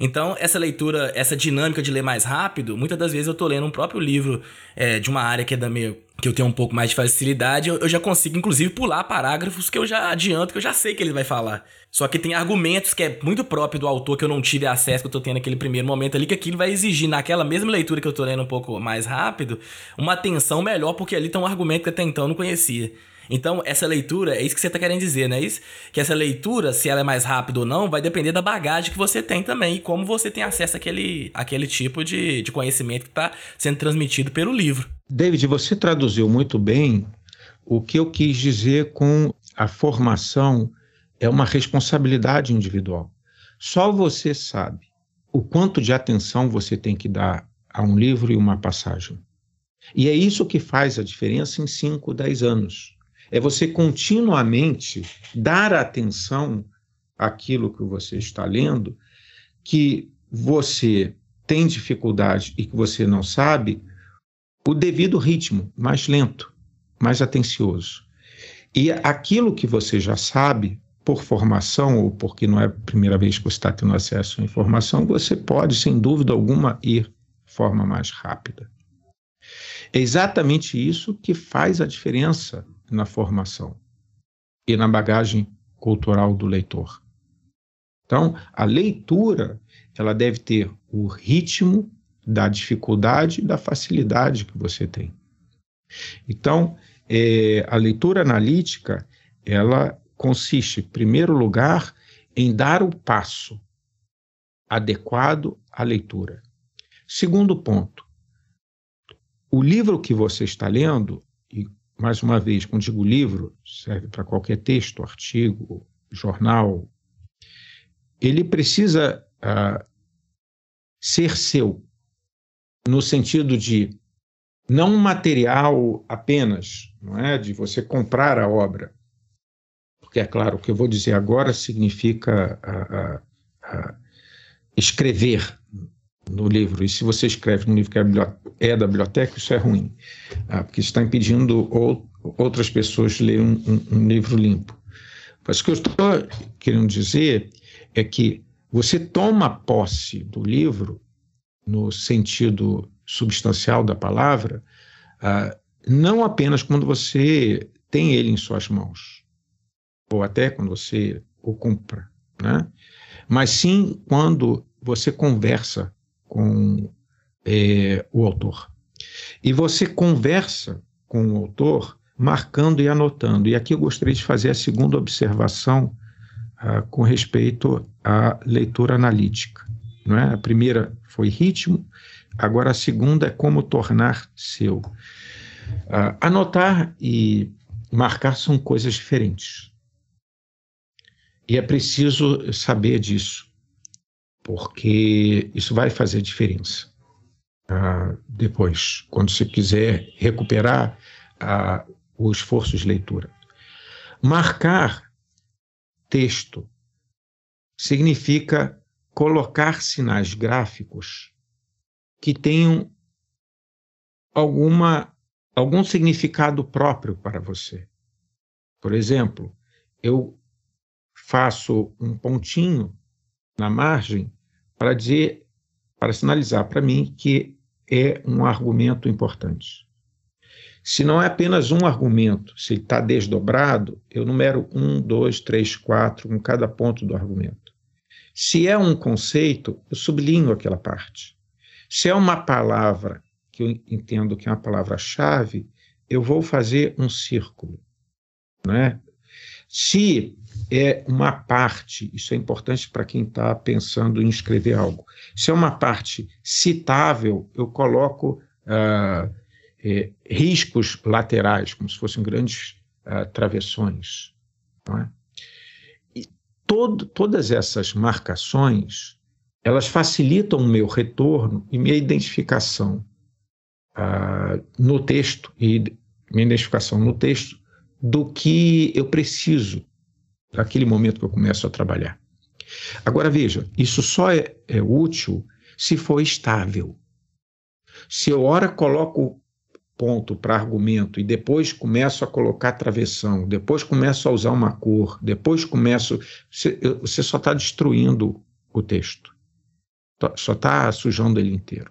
Speaker 2: Então, essa leitura, essa dinâmica de ler mais rápido, muitas das vezes eu estou lendo um próprio livro é, de uma área que é da minha que eu tenho um pouco mais de facilidade, eu, já consigo, inclusive, pular parágrafos que eu já adianto, que eu já sei que ele vai falar. Só que tem argumentos que é muito próprio do autor que eu não tive acesso, que eu tô tendo naquele primeiro momento ali, que aquilo vai exigir, naquela mesma leitura que eu tô lendo um pouco mais rápido, uma atenção melhor, porque ali tem um argumento que até então eu não conhecia. Então, essa leitura, é isso que você está querendo dizer, não é isso? Que essa leitura, se ela é mais rápida ou não, vai depender da bagagem que você tem também e como você tem acesso àquele, àquele tipo de, de conhecimento que está sendo transmitido pelo livro.
Speaker 1: David, você traduziu muito bem o que eu quis dizer com a formação é uma responsabilidade individual. Só você sabe o quanto de atenção você tem que dar a um livro e uma passagem. E é isso que faz a diferença em 5, 10 anos. É você continuamente dar atenção àquilo que você está lendo, que você tem dificuldade e que você não sabe, o devido ritmo, mais lento, mais atencioso. E aquilo que você já sabe, por formação, ou porque não é a primeira vez que você está tendo acesso à informação, você pode, sem dúvida alguma, ir de forma mais rápida. É exatamente isso que faz a diferença na formação e na bagagem cultural do leitor. Então, a leitura ela deve ter o ritmo da dificuldade e da facilidade que você tem. Então, é, a leitura analítica ela consiste, em primeiro lugar, em dar o passo adequado à leitura. Segundo ponto, o livro que você está lendo, e mais uma vez, quando digo livro, serve para qualquer texto, artigo, jornal, ele precisa uh, ser seu, no sentido de não material apenas, não é? De você comprar a obra, porque é claro, o que eu vou dizer agora significa uh, uh, escrever no livro. E se você escreve no livro que é, é da biblioteca, isso é ruim, ah, porque está impedindo ou, outras pessoas de ler um, um, um livro limpo. Mas o que eu estou querendo dizer é que você toma posse do livro, no sentido substancial da palavra, ah, não apenas quando você tem ele em suas mãos, ou até quando você o compra, né? mas sim quando você conversa com é, o autor. E você conversa com o autor marcando e anotando. E aqui eu gostaria de fazer a segunda observação ah, com respeito à leitura analítica. Não é? A primeira foi ritmo, agora a segunda é como tornar seu. Ah, anotar e marcar são coisas diferentes. E é preciso saber disso porque isso vai fazer diferença. Ah, depois, quando você quiser recuperar ah, o esforço de leitura. Marcar texto significa colocar sinais gráficos que tenham alguma, algum significado próprio para você. Por exemplo, eu faço um pontinho na margem para dizer, para sinalizar para mim que é um argumento importante. Se não é apenas um argumento, se está desdobrado, eu numero um, dois, três, quatro em cada ponto do argumento. Se é um conceito, eu sublinho aquela parte. Se é uma palavra que eu entendo que é uma palavra-chave, eu vou fazer um círculo. Não é? Se é uma parte, isso é importante para quem está pensando em escrever algo, se é uma parte citável, eu coloco uh, é, riscos laterais, como se fossem grandes uh, travessões. Não é? Todo, todas essas marcações, elas facilitam o meu retorno e minha identificação uh, no texto, e minha identificação no texto do que eu preciso naquele momento que eu começo a trabalhar. Agora veja, isso só é, é útil se for estável. Se eu ora coloco ponto para argumento e depois começo a colocar travessão, depois começo a usar uma cor, depois começo. Você, só está destruindo o texto. Só está sujando ele inteiro.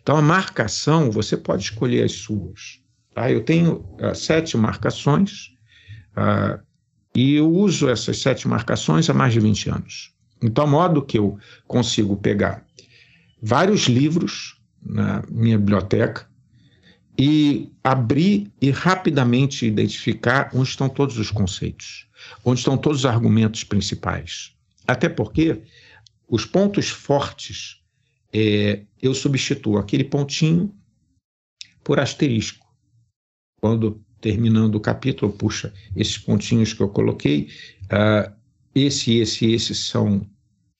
Speaker 1: Então a marcação, você pode escolher as suas. Tá? Eu tenho uh, sete marcações uh, e eu uso essas sete marcações há mais de 20 anos. Então, modo que eu consigo pegar vários livros na minha biblioteca e abrir e rapidamente identificar onde estão todos os conceitos, onde estão todos os argumentos principais. Até porque os pontos fortes é, eu substituo aquele pontinho por asterisco. Quando terminando o capítulo, puxa, esses pontinhos que eu coloquei, uh, esse, esse, esse são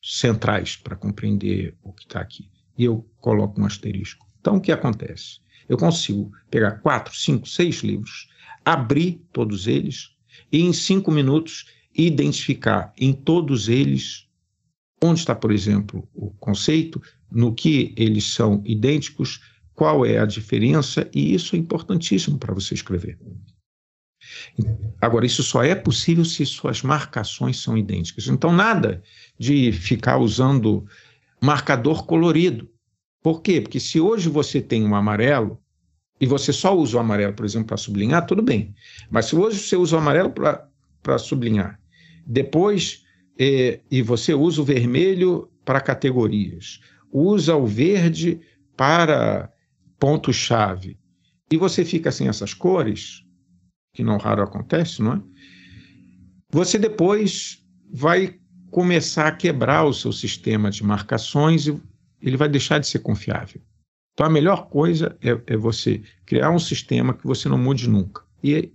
Speaker 1: centrais para compreender o que está aqui. E eu coloco um asterisco. Então, o que acontece? Eu consigo pegar quatro, cinco, seis livros, abrir todos eles e, em cinco minutos, identificar em todos eles onde está, por exemplo, o conceito, no que eles são idênticos, qual é a diferença, e isso é importantíssimo para você escrever. Agora, isso só é possível se suas marcações são idênticas. Então, nada de ficar usando marcador colorido. Por quê? Porque se hoje você tem um amarelo e você só usa o amarelo, por exemplo, para sublinhar, tudo bem. Mas se hoje você usa o amarelo para sublinhar, depois eh, e você usa o vermelho para categorias, usa o verde para ponto-chave, e você fica sem essas cores, que não raro acontece, não é? Você depois vai começar a quebrar o seu sistema de marcações e ele vai deixar de ser confiável. Então a melhor coisa é, é você criar um sistema que você não mude nunca. E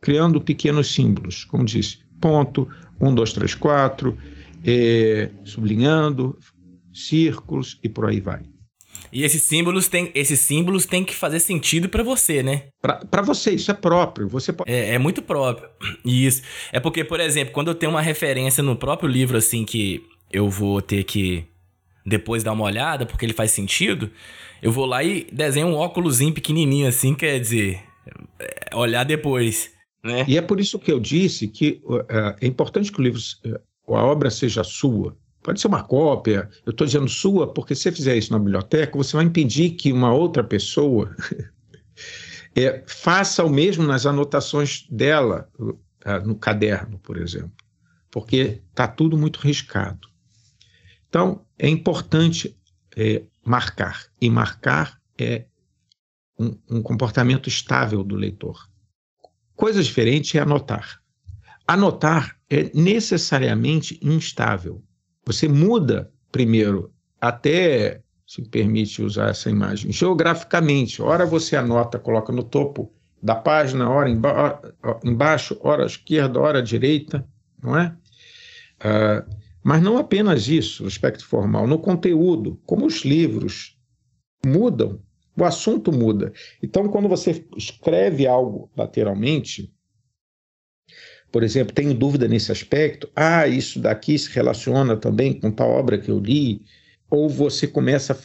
Speaker 1: criando pequenos símbolos, como disse, ponto, um, dois, três, quatro, é, sublinhando, círculos e por aí vai.
Speaker 2: E esses símbolos têm, esses símbolos têm que fazer sentido para você, né?
Speaker 1: Para você, isso é próprio. Você
Speaker 2: pode... é, é muito próprio. Isso. É porque, por exemplo, quando eu tenho uma referência no próprio livro, assim, que eu vou ter que depois dar uma olhada, porque ele faz sentido, eu vou lá e desenho um óculosinho pequenininho, assim, quer dizer, é, olhar depois. Né?
Speaker 1: E é por isso que eu disse que uh, é importante que o livro, uh, a obra seja sua. Pode ser uma cópia. Eu estou dizendo sua porque se você fizer isso na biblioteca, você vai impedir que uma outra pessoa é, faça o mesmo nas anotações dela uh, no caderno, por exemplo, porque está tudo muito riscado. Então, é importante é, marcar. E marcar é um, um comportamento estável do leitor. Coisa diferente é anotar. Anotar é necessariamente instável. Você muda primeiro, até se permite usar essa imagem, geograficamente. Ora você anota, coloca no topo da página, ora embaixo, ora à esquerda, ora à direita, não é? Uh, mas não apenas isso, no aspecto formal, no conteúdo, como os livros mudam, o assunto muda. Então, quando você escreve algo lateralmente, por exemplo, tenho dúvida nesse aspecto, ah, isso daqui se relaciona também com tal obra que eu li, ou você começa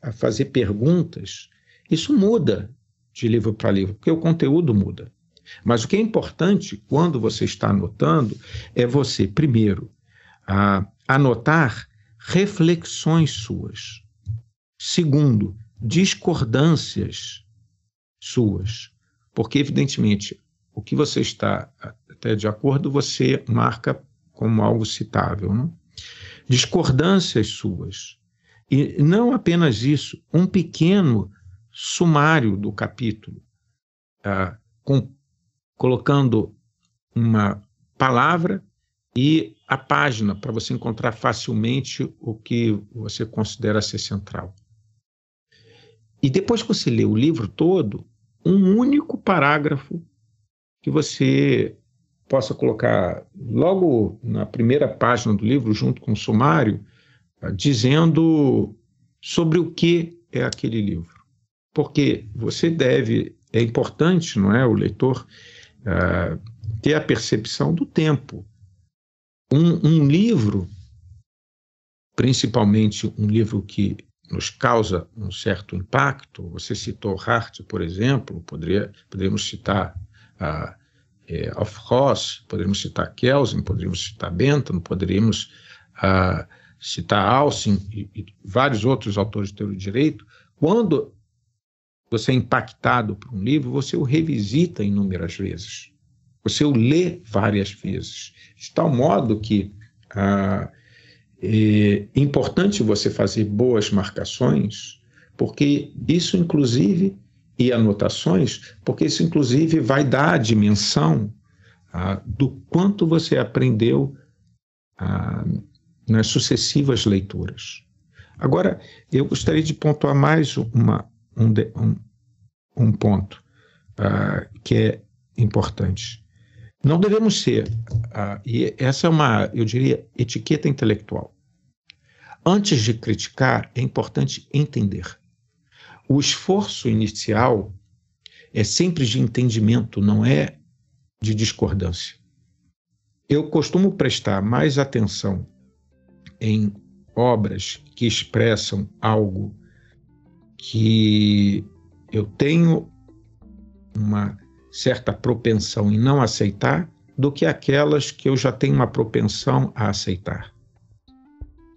Speaker 1: a fazer perguntas, isso muda de livro para livro, porque o conteúdo muda. Mas o que é importante quando você está anotando é você, primeiro, anotar reflexões suas. Segundo, discordâncias suas. Porque, evidentemente, o que você está até de acordo, você marca como algo citável. Não? Discordâncias suas. E não apenas isso, um pequeno sumário do capítulo, ah, com, colocando uma palavra e a página para você encontrar facilmente o que você considera ser central. E depois que você lê o livro todo, um único parágrafo que você possa colocar logo na primeira página do livro, junto com o sumário, ah, dizendo sobre o que é aquele livro. Porque você deve, é importante, não é, o leitor, uh, ter a percepção do tempo. Um, um livro, principalmente um livro que nos causa um certo impacto, você citou Hart, por exemplo, poderia, poderíamos citar a é, of Ross, poderíamos citar Kelsen, poderíamos citar Bentham, poderíamos ah, citar Alcin e, e, vários outros autores de teoria do direito, quando você é impactado por um livro, você o revisita inúmeras vezes. Você o lê várias vezes. De tal modo que ah, é importante você fazer boas marcações, porque isso, inclusive, e anotações, porque isso, inclusive, vai dar a dimensão ah, do quanto você aprendeu ah, nas sucessivas leituras. Agora, eu gostaria de pontuar mais uma, um, um, um ponto uh, que é importante. Não devemos ser, uh, e essa é uma, eu diria, etiqueta intelectual. Antes de criticar, é importante entender. O esforço inicial é sempre de entendimento, não é de discordância. Eu costumo prestar mais atenção em obras que expressam algo que eu tenho uma certa propensão em não aceitar do que aquelas que eu já tenho uma propensão a aceitar.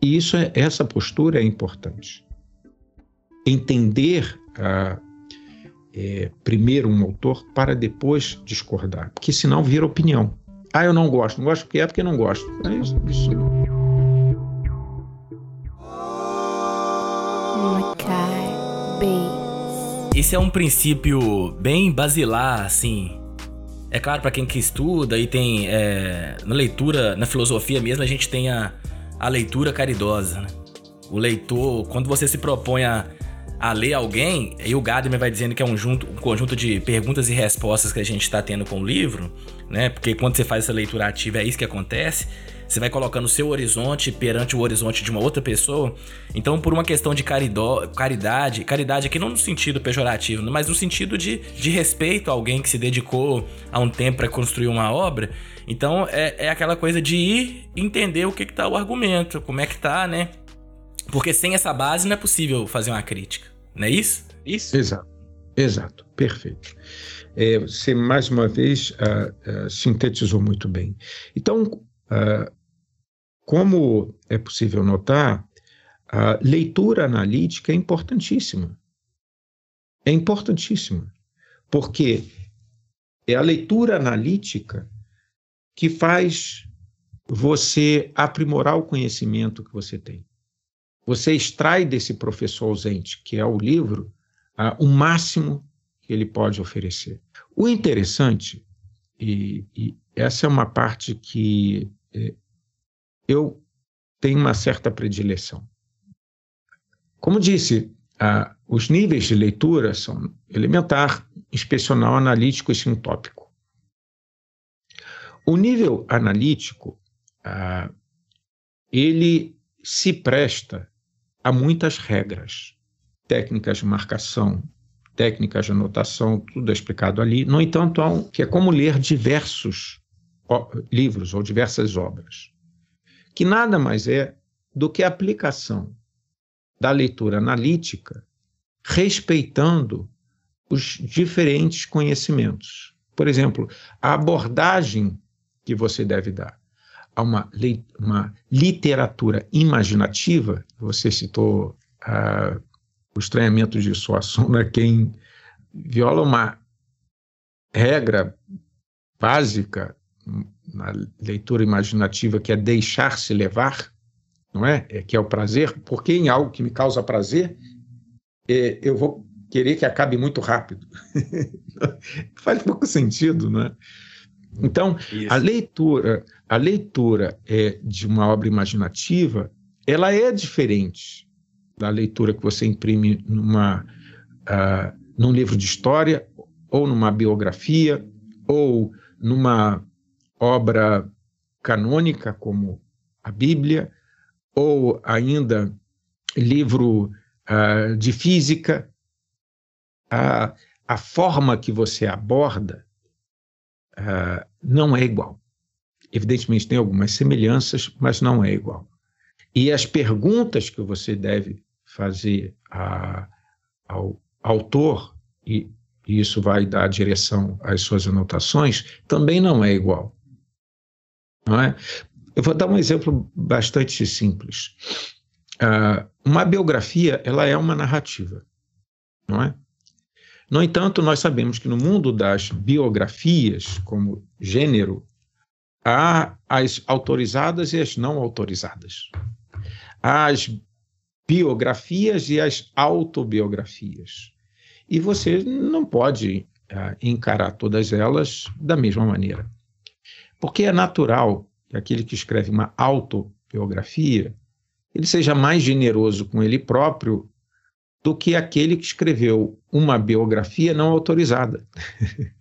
Speaker 1: E isso é, essa postura é importante. Entender ah, é, primeiro um autor para depois discordar, porque senão vira opinião. Ah, eu não gosto, não gosto porque é porque não gosto. É isso, isso.
Speaker 2: Esse é um princípio bem basilar, assim. É claro, para quem que estuda e tem. É, na leitura, na filosofia mesmo, a gente tem a, a leitura caridosa, né? O leitor, quando você se propõe a, a ler alguém, e o Gadamer vai dizendo que é um, junto, um conjunto de perguntas e respostas que a gente está tendo com o livro, né? Porque quando você faz essa leitura ativa, é isso que acontece você vai colocando o seu horizonte perante o horizonte de uma outra pessoa. Então, por uma questão de caridó, caridade, caridade aqui não no sentido pejorativo, mas no sentido de, de respeito a alguém que se dedicou a um tempo para construir uma obra. Então, é, é aquela coisa de ir entender o que, que tá o argumento, como é que tá, né? Porque sem essa base não é possível fazer uma crítica, não é isso?
Speaker 1: Isso. Exato, exato, perfeito. É, você mais uma vez uh, uh, sintetizou muito bem. Então, uh, como é possível notar, a leitura analítica é importantíssima. É importantíssima, porque é a leitura analítica que faz você aprimorar o conhecimento que você tem. Você extrai desse professor ausente, que é o livro, uh, o máximo que ele pode oferecer. O interessante, e, e essa é uma parte que é, eu tenho uma certa predileção. Como disse, ah, os níveis de leitura são elementar, inspecional, analítico e sintópico. O nível analítico, ah, ele se presta a muitas regras, técnicas de marcação, técnicas de anotação, tudo é explicado ali. No entanto, há um, que é como ler diversos livros ou diversas obras que nada mais é do que a aplicação da leitura analítica respeitando os diferentes conhecimentos. Por exemplo, a abordagem que você deve dar a uma, uma literatura imaginativa, você citou uh, o estranhamento de Suassuna, quem viola uma regra básica na leitura imaginativa, que é deixar-se levar, não é? é? Que é o prazer, porque em algo que me causa prazer, é, eu vou querer que acabe muito rápido. Faz pouco sentido, não é? Então, Isso. a leitura, a leitura é, de uma obra imaginativa, ela é diferente da leitura que você imprime numa, uh, num livro de história, ou numa biografia, ou numa obra canônica, como a Bíblia, ou ainda livro uh, de física, a, a forma que você aborda uh, não é igual. Evidentemente, tem algumas semelhanças, mas não é igual. E as perguntas que você deve fazer a, ao autor, e, e isso vai dar direção às suas anotações, também não é igual. Não é? Eu vou dar um exemplo bastante simples. Uh, uma biografia, ela é uma narrativa, não é? No entanto, nós sabemos que no mundo das biografias, como gênero, há as autorizadas e as não autorizadas. Há as biografias e as autobiografias. E você não pode uh, encarar todas elas da mesma maneira. Porque é natural que aquele que escreve uma autobiografia ele seja mais generoso com ele próprio do que aquele que escreveu uma biografia não autorizada.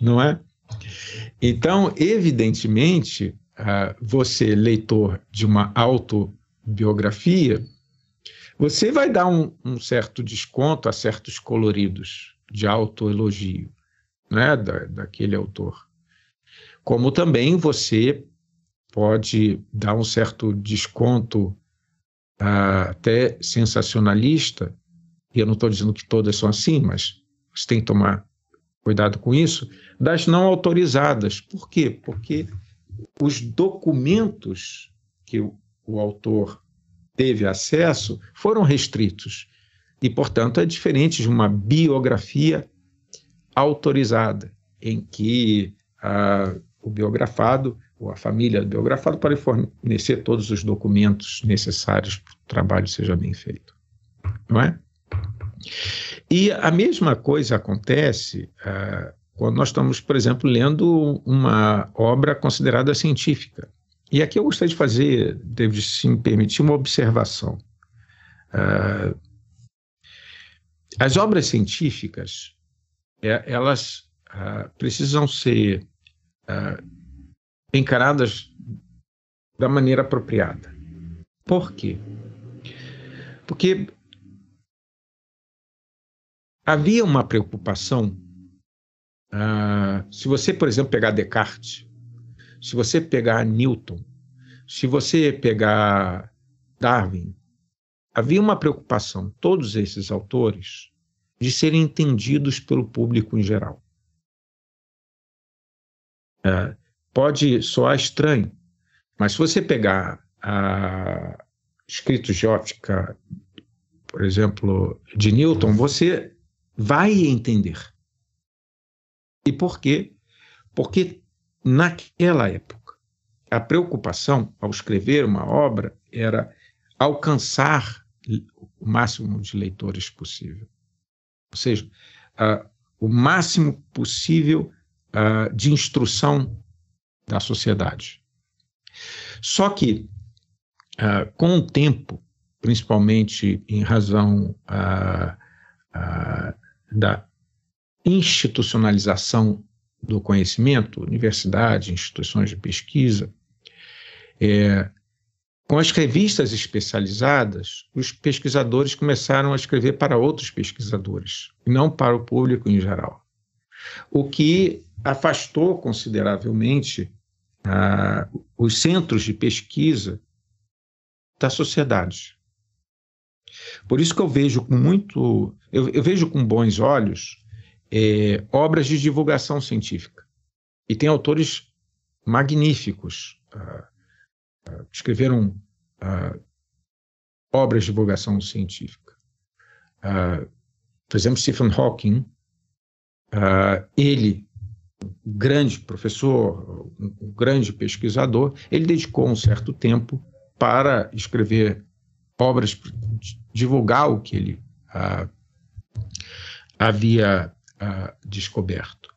Speaker 1: não é? Então, evidentemente, uh, você, leitor de uma autobiografia, você vai dar um, um certo desconto a certos coloridos de autoelogio né, da, daquele autor. Como também você pode dar um certo desconto uh, até sensacionalista, e eu não estou dizendo que todas são assim, mas você tem que tomar cuidado com isso, das não autorizadas. Por quê? Porque os documentos que o, o autor teve acesso foram restritos. E, portanto, é diferente de uma biografia autorizada, em que ah, o biografado ou a família do biografado pode fornecer todos os documentos necessários para que o trabalho seja bem feito. Não é? E a mesma coisa acontece ah, quando nós estamos, por exemplo, lendo uma obra considerada científica. E aqui eu gostaria de fazer, David, se me permitir, uma observação. Uh, as obras científicas, é, elas uh, precisam ser uh, encaradas da maneira apropriada. Por quê? Porque havia uma preocupação. se você, por exemplo, pegar Descartes, se você pegar Newton, se você pegar Darwin, havia uma preocupação, todos esses autores, de serem entendidos pelo público em geral. É, pode soar estranho, mas se você pegar a, escritos de óptica, por exemplo, de Newton, você vai entender. E por quê? Porque naquela época. A preocupação ao escrever uma obra era alcançar o máximo de leitores possível. Ou seja, uh, o máximo possível uh, de instrução da sociedade. Só que, uh, com o tempo, principalmente em razão da institucionalização do conhecimento, universidade, instituições de pesquisa, é, com as revistas especializadas, os pesquisadores começaram a escrever para outros pesquisadores, não para o público em geral. O que afastou consideravelmente ah, os centros de pesquisa da sociedade. Por isso que eu vejo com muito, eu, eu vejo com bons olhos é, obras de divulgação científica. E tem autores magníficos uh, uh, escreveram uh, obras de divulgação científica. por exemplo, Stephen Hawking, ele, um grande professor, um grande pesquisador, ele dedicou um certo tempo para escrever obras, divulgar o que ele havia uh, descoberto.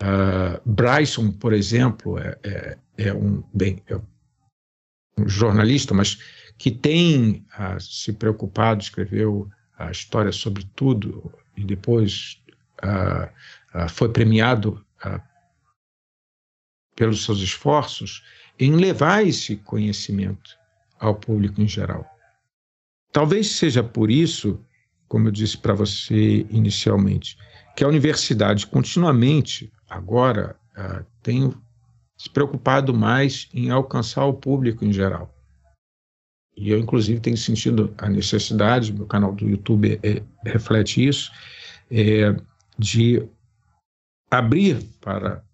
Speaker 1: Uh, Bryson, por exemplo, é, é, é um bem é um jornalista, mas que tem uh, se preocupado, escreveu a história sobre tudo e depois foi premiado pelos seus esforços em levar esse conhecimento ao público em geral. Talvez seja por isso, como eu disse para você inicialmente, que a universidade continuamente, agora, uh, tem se preocupado mais em alcançar o público em geral. E eu, inclusive, tenho sentido a necessidade, meu canal do YouTube é, é, reflete isso, é, de abrir para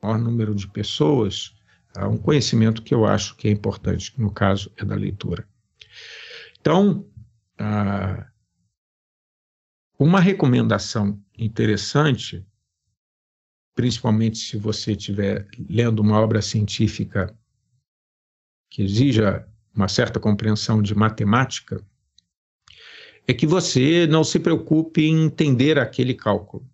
Speaker 1: o maior número de pessoas um conhecimento que eu acho que é importante, que no caso é da leitura. Então, uma recomendação interessante, principalmente se você estiver lendo uma obra científica que exija uma certa compreensão de matemática, é que você não se preocupe em entender aquele cálculo.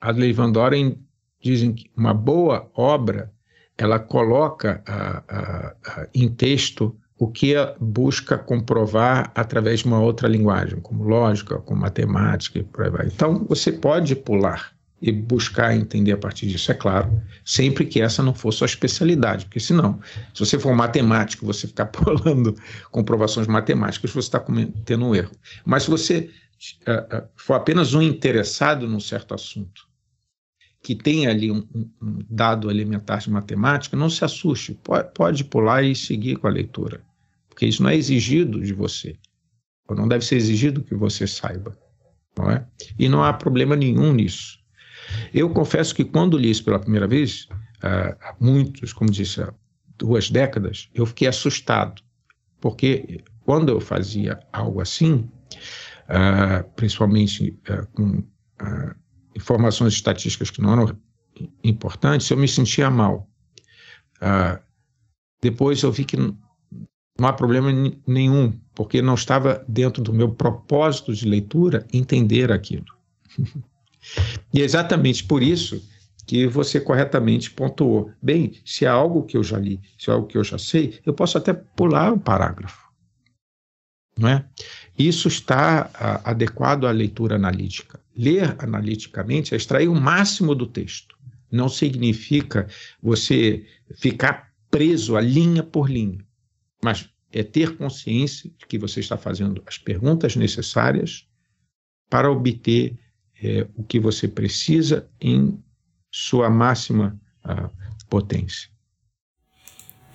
Speaker 1: Adley Van Doren dizem que uma boa obra ela coloca uh, uh, em texto o que busca comprovar através de uma outra linguagem, como lógica, como matemática e por aí vai. Então, você pode pular e buscar entender a partir disso, é claro, sempre que essa não for sua especialidade, porque senão, se você for matemático, você ficar pulando comprovações matemáticas, você está cometendo um erro. Mas se você uh, uh, for apenas um interessado num certo assunto, que tem ali um, um, dado elementar de matemática, não se assuste, pode, pode pular e seguir com a leitura, porque isso não é exigido de você, ou não deve ser exigido que você saiba, não é? E não há problema nenhum nisso. Eu confesso que quando li isso pela primeira vez, há muitos, como disse, há duas décadas, eu fiquei assustado, porque quando eu fazia algo assim, principalmente com informações estatísticas que não eram importantes, eu me sentia mal. depois eu vi que não há problema nenhum, porque não estava dentro do meu propósito de leitura entender aquilo. E é exatamente por isso que você corretamente pontuou. Bem, se é algo que eu já li, se é algo que eu já sei, eu posso até pular o parágrafo. Não é? Isso está a, adequado à leitura analítica. Ler analiticamente é extrair o máximo do texto. Não significa você ficar preso a linha por linha, mas é ter consciência de que você está fazendo as perguntas necessárias para obter é, o que você precisa em sua máxima uh, potência.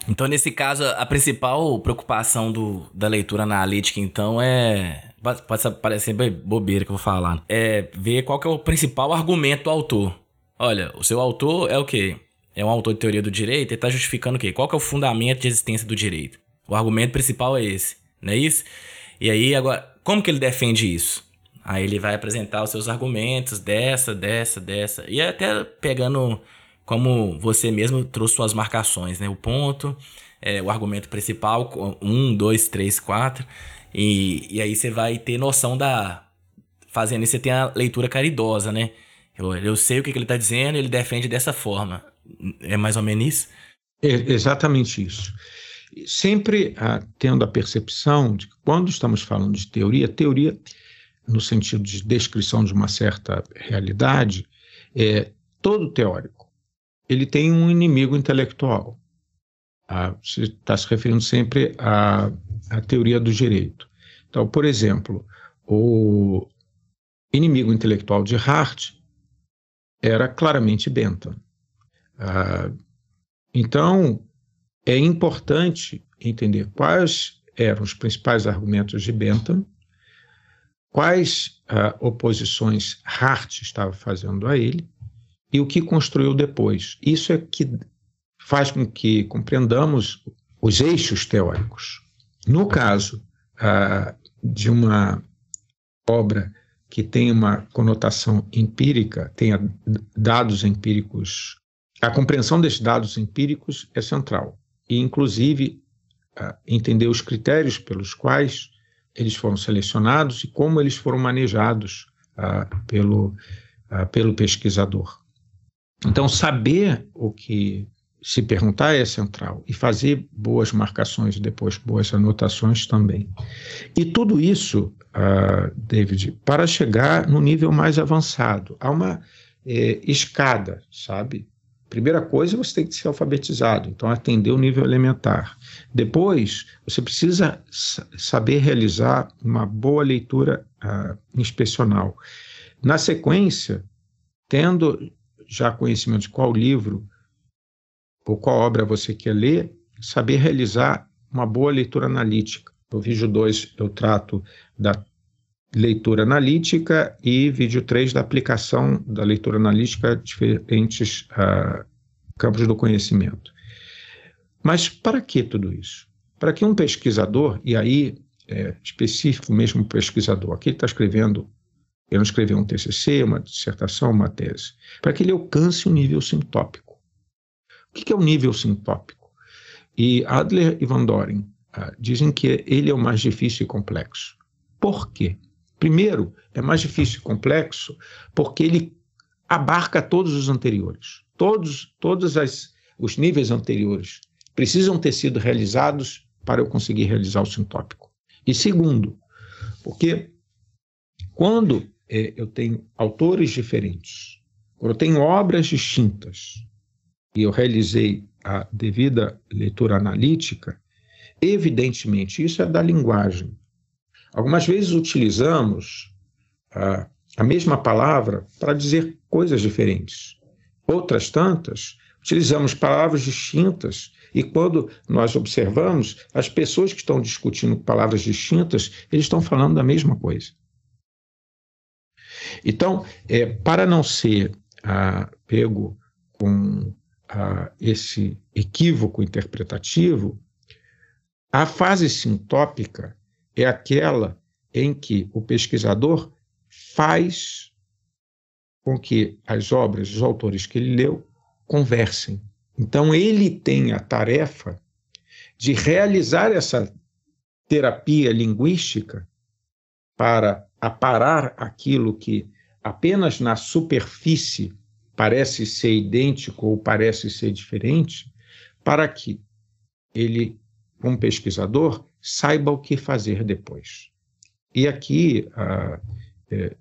Speaker 2: Então, nesse caso, a principal preocupação do, da leitura analítica, então, é. Pode parecer bobeira que eu vou falar. É ver qual é o principal argumento do autor. Olha, o seu autor é o quê? É um autor de teoria do direito, ele está justificando o quê? Qual é o fundamento de existência do direito? O argumento principal é esse, não é isso? E aí, agora, como que ele defende isso? Aí ele vai apresentar os seus argumentos dessa, dessa, dessa. E até pegando como você mesmo trouxe suas marcações, né? O ponto, é, o argumento principal, um, dois, três, quatro. E, e aí você vai ter noção da. Fazendo isso, você tem a leitura caridosa, né? Eu, eu sei o que, que ele está dizendo, ele defende dessa forma. É mais ou menos isso?
Speaker 1: É exatamente isso. Sempre ah, tendo a percepção de que quando estamos falando de teoria, teoria no sentido de descrição de uma certa realidade, é, todo teórico ele tem um inimigo intelectual. Ah, você está se referindo sempre à, à teoria do direito. Então, por exemplo, o inimigo intelectual de Hart era claramente Bentham. Ah, então, é importante entender quais eram os principais argumentos de Bentham quais uh, oposições Hart estava fazendo a ele e o que construiu depois. Isso é que faz com que compreendamos os eixos teóricos. No caso uh, de uma obra que tem uma conotação empírica, tenha dados empíricos, a compreensão desses dados empíricos é central. E, inclusive, uh, entender os critérios pelos quais eles foram selecionados e como eles foram manejados ah, pelo, ah, pelo pesquisador. Então, saber o que se perguntar é central e fazer boas marcações depois boas anotações também. E tudo isso, uh, David, para chegar no nível mais avançado. Há uma é, escada, sabe? Primeira coisa, você tem que ser alfabetizado, então atender o nível elementar. Depois, você precisa saber realizar uma boa leitura uh, inspecional. Na sequência, tendo já conhecimento de qual livro ou qual obra você quer ler, saber realizar uma boa leitura analítica. No vídeo 2 eu trato da leitura analítica e vídeo 3 da aplicação da leitura analítica a diferentes uh, campos do conhecimento. Mas para que tudo isso? Para que um pesquisador, e aí é, específico mesmo pesquisador. Aqui está escrevendo, ele não escreveu um TCC, uma dissertação, uma tese, para que ele alcance o um nível sintópico. O que é o nível sintópico? E Adler e Van Doren ah, dizem que ele é o mais difícil e complexo. Por quê? Primeiro, é mais difícil e complexo porque ele abarca todos os anteriores. Todos, todos as, os níveis anteriores precisam ter sido realizados para eu conseguir realizar o sintópico. E segundo, porque quando é, eu tenho autores diferentes, eu tenho obras distintas, e eu realizei a devida leitura analítica, evidentemente isso é da linguagem. Algumas vezes utilizamos a mesma palavra para dizer coisas diferentes. Outras tantas, utilizamos palavras distintas e quando nós observamos, as pessoas que estão discutindo palavras distintas, eles estão falando da mesma coisa. Então, é, para não ser ah, pego com ah, esse equívoco interpretativo, a fase sintópica é aquela em que o pesquisador faz com que as obras, os autores que ele leu, conversem. Então, ele tem a tarefa de realizar essa terapia linguística para aparar aquilo que apenas na superfície parece ser idêntico ou parece ser diferente, para que ele, como pesquisador, saiba o que fazer depois. E aqui, ah, é,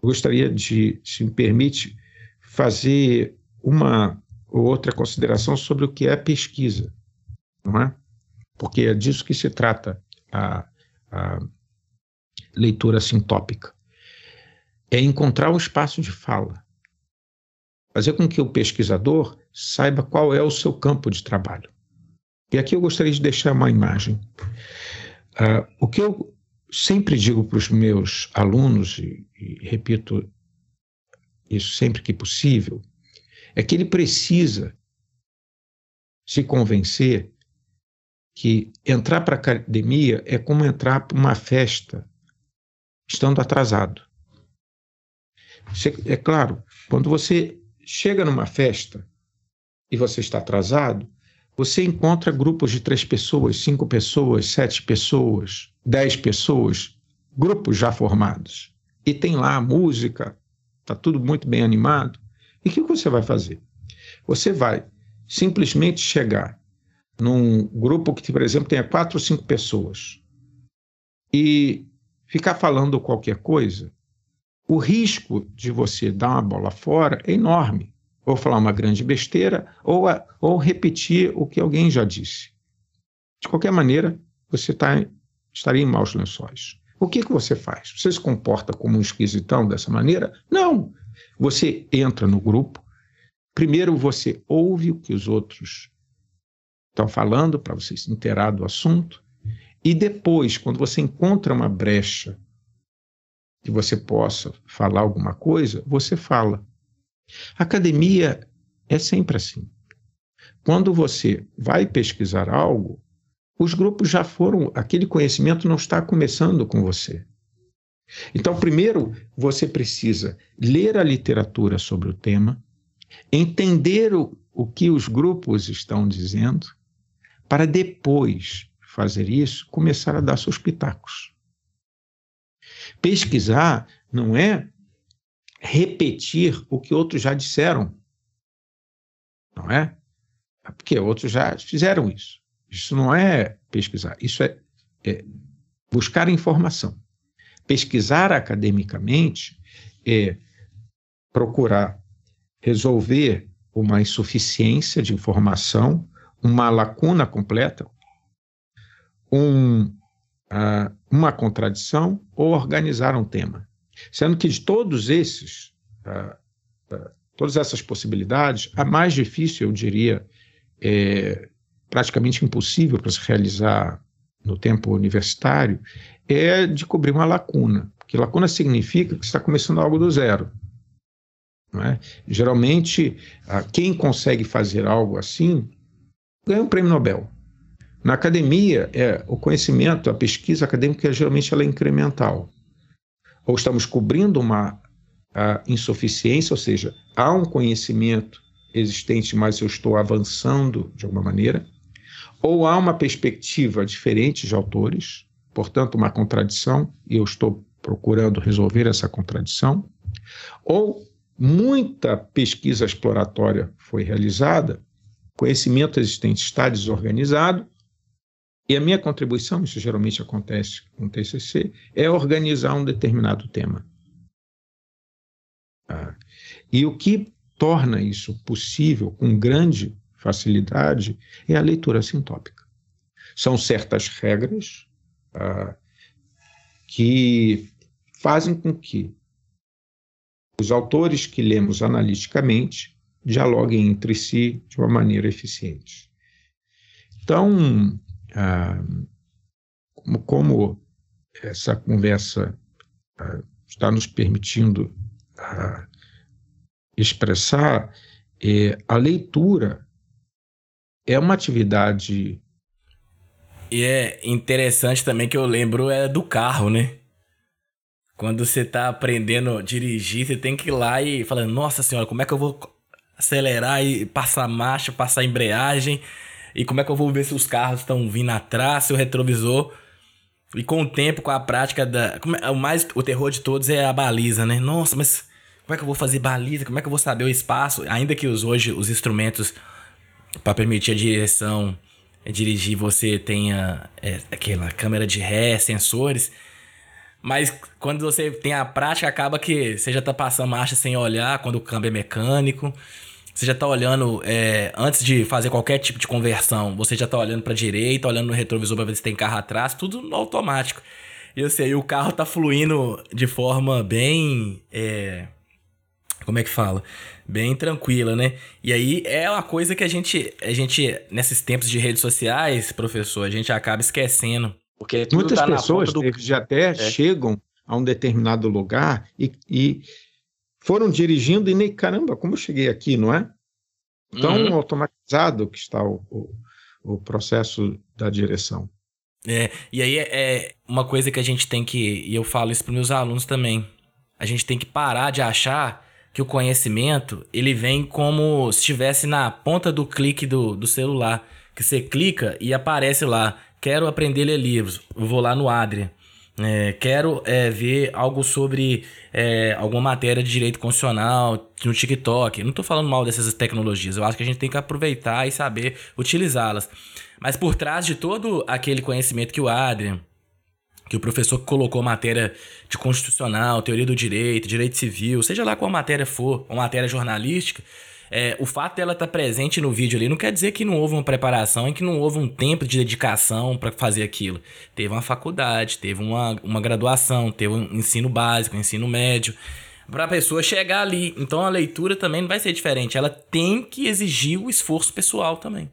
Speaker 1: gostaria de, se me permite, fazer uma ou outra consideração sobre o que é pesquisa, não é? Porque é disso que se trata a, a leitura sintópica. É encontrar o espaço de fala fazer com que o pesquisador saiba qual é o seu campo de trabalho. E aqui eu gostaria de deixar uma imagem. Uh, o que eu sempre digo para os meus alunos, e, e repito isso sempre que possível, é que ele precisa se convencer que entrar para a academia é como entrar para uma festa estando atrasado. É claro, quando você chega numa festa e você está atrasado, você encontra grupos de três pessoas, cinco pessoas, sete pessoas, dez pessoas, grupos já formados. E tem lá a música, está tudo muito bem animado. E o que você vai fazer? Você vai simplesmente chegar num grupo que, por exemplo, tenha quatro ou cinco pessoas e ficar falando qualquer coisa o risco de você dar uma bola fora é enorme. Ou falar uma grande besteira, ou, ou repetir o que alguém já disse. De qualquer maneira, você tá, estaria em maus lençóis. O que, que você faz? Você se comporta como um esquisitão dessa maneira? Não! Você entra no grupo, primeiro você ouve o que os outros estão falando para você se inteirar do assunto, e depois, quando você encontra uma brecha que você possa falar alguma coisa, você fala. academia é sempre assim. Quando você vai pesquisar algo, os grupos já foram, aquele conhecimento não está começando com você. Então, primeiro, você precisa ler a literatura sobre o tema, entender o, o que os grupos estão dizendo, para depois fazer isso, começar a dar seus pitacos. Pesquisar não é repetir o que outros já disseram. Não é? é? Porque outros já fizeram isso. Isso não é pesquisar, isso é, é buscar informação. Pesquisar academicamente é procurar resolver uma insuficiência de informação, uma lacuna completa, um uh, uma contradição ou organizar um tema. Sendo que de todos esses, uh, uh, todas essas possibilidades, a mais difícil, eu diria, é praticamente impossível para se realizar no tempo universitário, é de cobrir uma lacuna. Porque lacuna significa que você está começando algo do zero. É? Geralmente, quem consegue fazer algo assim ganha um prêmio Nobel. Na academia, é, o conhecimento, a pesquisa acadêmica, geralmente ela é incremental. Ou estamos cobrindo uma insuficiência, ou seja, há um conhecimento existente, mas eu estou avançando de alguma maneira, ou há uma perspectiva diferente de autores, portanto, uma contradição, e eu estou procurando resolver essa contradição, ou muita pesquisa exploratória foi realizada, conhecimento existente está desorganizado, e a minha contribuição, isso geralmente acontece com o TCC, é organizar um determinado tema. Ah, e o que torna isso possível com grande facilidade é a leitura sintópica. São certas regras ah, que fazem com que os autores que lemos analiticamente dialoguem entre si de uma maneira eficiente. Então, como, como, essa conversa ah, está nos permitindo ah, expressar, é, a leitura é uma atividade.
Speaker 2: E é interessante também que eu lembro é do carro, né? Quando você tá aprendendo a dirigir, você tem que ir lá e falar, nossa senhora, como é que eu vou acelerar e passar marcha, passar embreagem? E como é que eu vou ver se os carros estão vindo atrás, se o retrovisor. E com o tempo, com a prática da. É, o mais o terror de todos é a baliza, né? Nossa, mas como é que eu vou fazer baliza? Como é que eu vou saber o espaço? Ainda que os, hoje os instrumentos para permitir a direção é, dirigir você tenha é, aquela câmera de ré, sensores. Mas quando você tem a prática, acaba que você já tá passando marcha sem olhar quando o câmbio é mecânico. Você já tá olhando, é, antes de fazer qualquer tipo de conversão, você já tá olhando pra direita, olhando no retrovisor pra ver se tem carro atrás, tudo no automático. E eu sei, o carro tá fluindo de forma bem. É, como é que fala? Bem tranquila, né? E aí é uma coisa que a gente, a gente, nesses tempos de redes sociais, professor, a gente acaba esquecendo
Speaker 1: porque Muitas tá pessoas do... já até é. chegam a um determinado lugar e, e, foram dirigindo e nem, caramba, como eu cheguei aqui, não é? Tão uhum. automatizado que está o, o, o, processo da direção.
Speaker 2: É, e aí é, é uma coisa que a gente tem que, e eu falo isso para meus alunos também, a gente tem que parar de achar que o conhecimento ele vem como se estivesse na ponta do clique do, do celular, que você clica e aparece lá quero aprender a ler livros, vou lá no Adria. É, quero é, ver algo sobre é, alguma matéria de direito constitucional no TikTok. Não estou falando mal dessas tecnologias, eu acho que a gente tem que aproveitar e saber utilizá-las. Mas por trás de todo aquele conhecimento que o Adrian, que o professor colocou matéria de constitucional, teoria do direito, direito civil, seja lá qual matéria for, uma matéria jornalística, é, o fato dela estar tá presente no vídeo ali não quer dizer que não houve uma preparação e que não houve um tempo de dedicação para fazer aquilo. Teve uma faculdade, teve uma, uma graduação, teve um ensino básico, um ensino médio para a pessoa chegar ali. Então a leitura também não vai ser diferente. Ela tem que exigir o esforço pessoal também.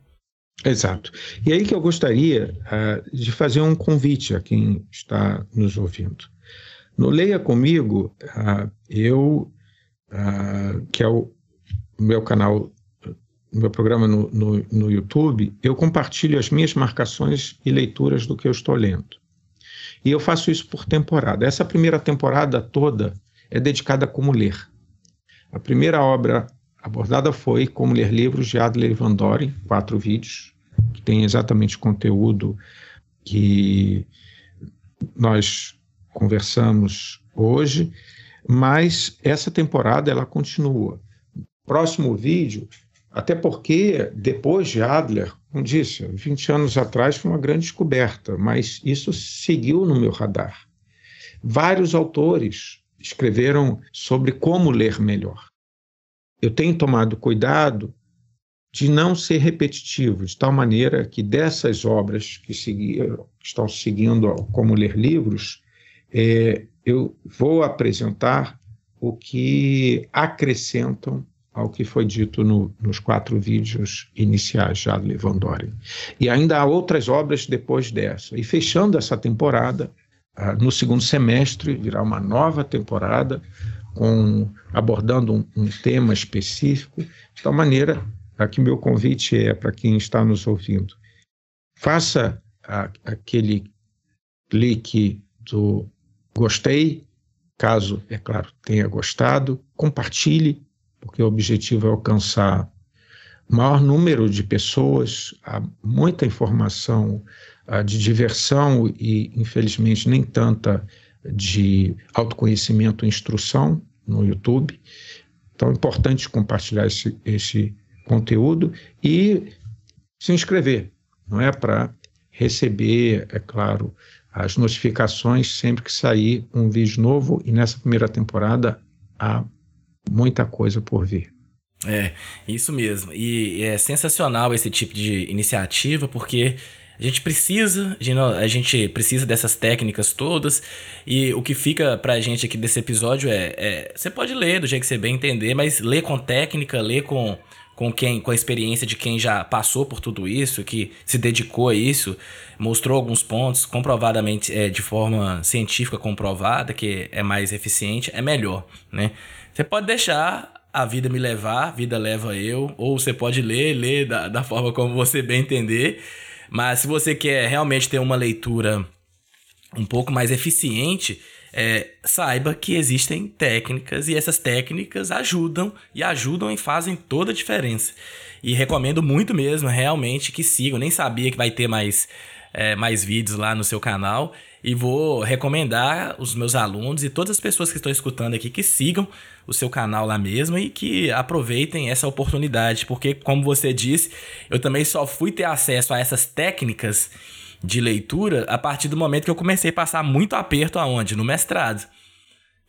Speaker 1: Exato. E aí que eu gostaria uh, de fazer um convite a quem está nos ouvindo. No Leia Comigo, uh, eu, uh, que é o, meu canal, meu programa no, no, no YouTube, eu compartilho as minhas marcações e leituras do que eu estou lendo. E eu faço isso por temporada. Essa primeira temporada toda é dedicada a como ler. A primeira obra abordada foi Como Ler Livros de Adler Van Doren, quatro vídeos, que tem exatamente o conteúdo que nós conversamos hoje, mas essa temporada ela continua próximo vídeo, até porque depois de Adler, como disse, 20 anos atrás foi uma grande descoberta, mas isso seguiu no meu radar. Vários autores escreveram sobre como ler melhor. Eu tenho tomado cuidado de não ser repetitivo, de tal maneira que dessas obras que, seguiram, estão seguindo como ler livros, é, eu vou apresentar o que acrescentam ao que foi dito no, nos quatro vídeos iniciais já de Lewandowski. E ainda há outras obras depois dessa. E fechando essa temporada, ah, no segundo semestre virá uma nova temporada com abordando um, um tema específico, de tal maneira que meu convite é para quem está nos ouvindo faça a, aquele clique do gostei, caso, é claro, tenha gostado, compartilhe, porque o objetivo é alcançar maior número de pessoas, há muita informação uh, de diversão e, infelizmente, nem tanta de autoconhecimento e instrução no YouTube. Então é importante compartilhar esse, esse conteúdo e se inscrever, não é? Para receber, é claro, as notificações sempre que sair um vídeo novo e nessa primeira temporada há muita coisa por vir.
Speaker 2: É, isso mesmo. E é sensacional esse tipo de iniciativa porque a gente precisa, a gente precisa dessas técnicas todas e o que fica pra gente aqui desse episódio é, é você pode ler do jeito que você bem entender, mas ler com técnica, ler com com quem com a experiência de quem já passou por tudo isso, que se dedicou a isso, mostrou alguns pontos comprovadamente é, de forma científica comprovada que é mais eficiente, é melhor, né? Você pode deixar a vida me levar, a vida leva eu, ou você pode ler, ler da, da forma como você bem entender. Mas se você quer realmente ter uma leitura um pouco mais eficiente, é, saiba que existem técnicas e essas técnicas ajudam e ajudam e fazem toda a diferença. E recomendo muito mesmo, realmente, que sigam. Nem sabia que vai ter mais, é, mais vídeos lá no seu canal. E vou recomendar os meus alunos e todas as pessoas que estão escutando aqui que sigam o seu canal lá mesmo e que aproveitem essa oportunidade, porque, como você disse, eu também só fui ter acesso a essas técnicas de leitura a partir do momento que eu comecei a passar muito aperto aonde? No mestrado.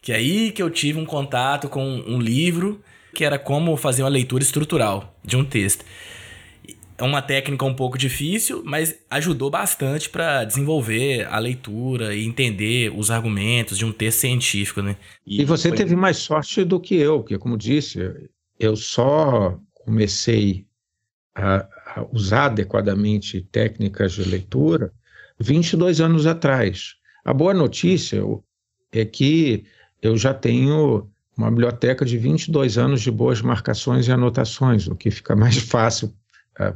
Speaker 2: Que é aí que eu tive um contato com um livro que era como fazer uma leitura estrutural de um texto. É uma técnica um pouco difícil, mas ajudou bastante para desenvolver a leitura e entender os argumentos de um texto científico, né?
Speaker 1: E, e você foi... teve mais sorte do que eu, porque como disse, eu só comecei a, a usar adequadamente técnicas de leitura 22 anos atrás. A boa notícia é que eu já tenho uma biblioteca de 22 anos de boas marcações e anotações, o que fica mais fácil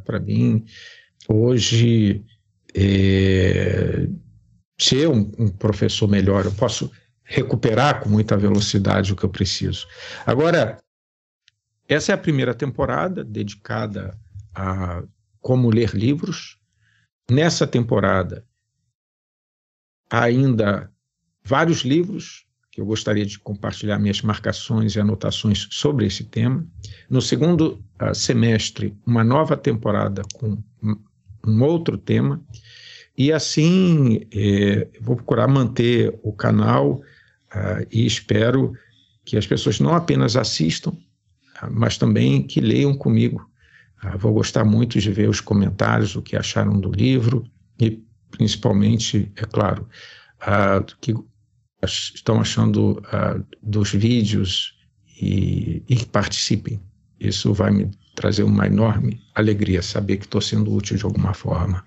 Speaker 1: para mim hoje é, ser um, um, professor melhor. Eu posso recuperar com muita velocidade o que eu preciso. Agora, essa é a primeira temporada dedicada a como ler livros. Nessa temporada, ainda vários livros que eu gostaria de compartilhar minhas marcações e anotações sobre esse tema. No segundo uh, semestre, uma nova temporada com um outro tema. E assim, eh, vou procurar manter o canal uh, e espero que as pessoas não apenas assistam, uh, mas também que leiam comigo. vou gostar muito de ver os comentários, o que acharam do livro e, principalmente, é claro, que estão achando uh, dos vídeos e, e participem. Isso vai me trazer uma enorme alegria saber que estou sendo útil de alguma forma.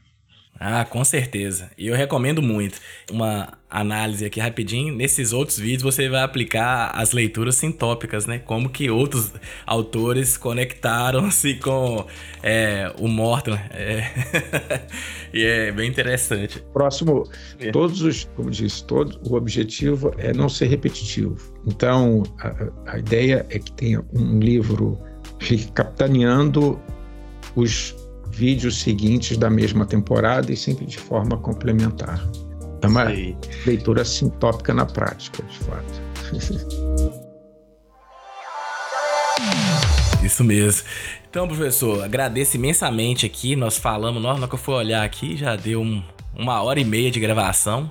Speaker 2: Ah, com certeza. E eu recomendo muito. Uma análise aqui rapidinho. Nesses outros vídeos você vai aplicar as leituras sintópicas, né? Como que outros autores conectaram-se com é, o Morton. É... e é bem interessante.
Speaker 1: Próximo, todos os, como disse, todo, o objetivo é não ser repetitivo. Então, a, a ideia é que tenha um livro capitaneando os vídeos seguintes da mesma temporada e sempre de forma complementar. É uma Sim. leitura sintópica na prática, de fato.
Speaker 2: Isso mesmo. Então, professor, agradeço imensamente aqui. Nós falamos, nós, na que eu fui olhar aqui, já deu um, uma hora e meia de gravação.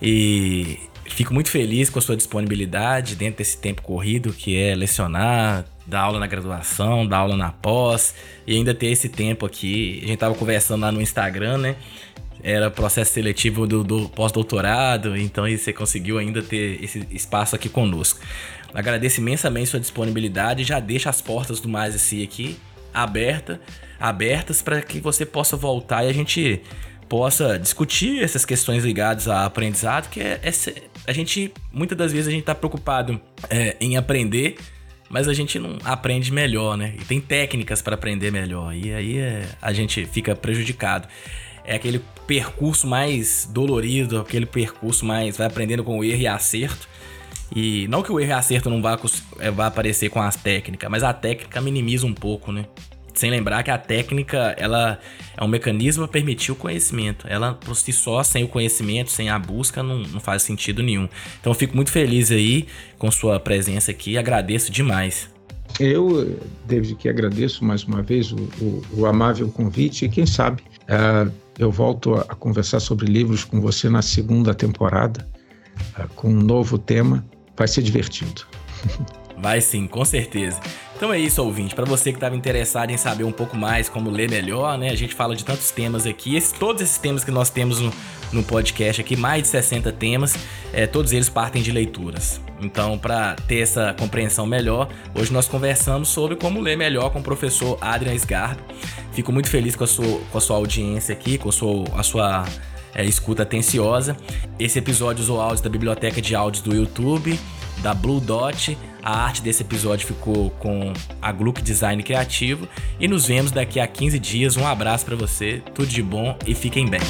Speaker 2: E fico muito feliz com a sua disponibilidade dentro desse tempo corrido que é lecionar, dar aula na graduação, dar aula na pós e ainda ter esse tempo aqui. A gente tava conversando lá no Instagram, né? Era processo seletivo do, do pós-doutorado, então você conseguiu ainda ter esse espaço aqui conosco. Agradeço imensamente sua disponibilidade, já deixa as portas do Mais esse aqui aberta, abertas para que você possa voltar e a gente possa discutir essas questões ligadas a aprendizado, que é, é a gente muitas das vezes a gente está preocupado é, em aprender mas a gente não aprende melhor, né? E tem técnicas para aprender melhor. E aí é, a gente fica prejudicado. é aquele percurso mais dolorido, aquele percurso mais vai aprendendo com o erro e acerto. E não que o erro e acerto não vá, é, vá aparecer com as técnicas, mas a técnica minimiza um pouco, né? Sem lembrar que a técnica, ela é um mecanismo para permitir o conhecimento. Ela, por si só, sem o conhecimento, sem a busca, não, não faz sentido nenhum. Então, eu fico muito feliz aí com sua presença aqui. Agradeço demais.
Speaker 1: Eu, David, que agradeço mais uma vez o, o, o amável convite e quem sabe uh, eu volto a, a, conversar sobre livros com você na segunda temporada uh, com um novo tema. Vai ser divertido.
Speaker 2: Vai sim, com certeza. Então é isso, ouvinte. Para você que estava interessado em saber um pouco mais como ler melhor, né? A gente fala de tantos temas aqui. Todos esses temas que nós temos no, no podcast aqui, mais de 60 temas, é, todos eles partem de leituras. Então, para ter essa compreensão melhor, hoje nós conversamos sobre como ler melhor com o professor Adrian Sgarbi. Fico muito feliz com a sua, com a sua audiência aqui, com a sua, a sua é, escuta atenciosa. Esse episódio usou áudios da biblioteca de áudios do YouTube, da Blue Dot a arte desse episódio ficou com a Gluck Design Criativo e nos vemos daqui a 15 dias. Um abraço para você, tudo de bom e fiquem bem.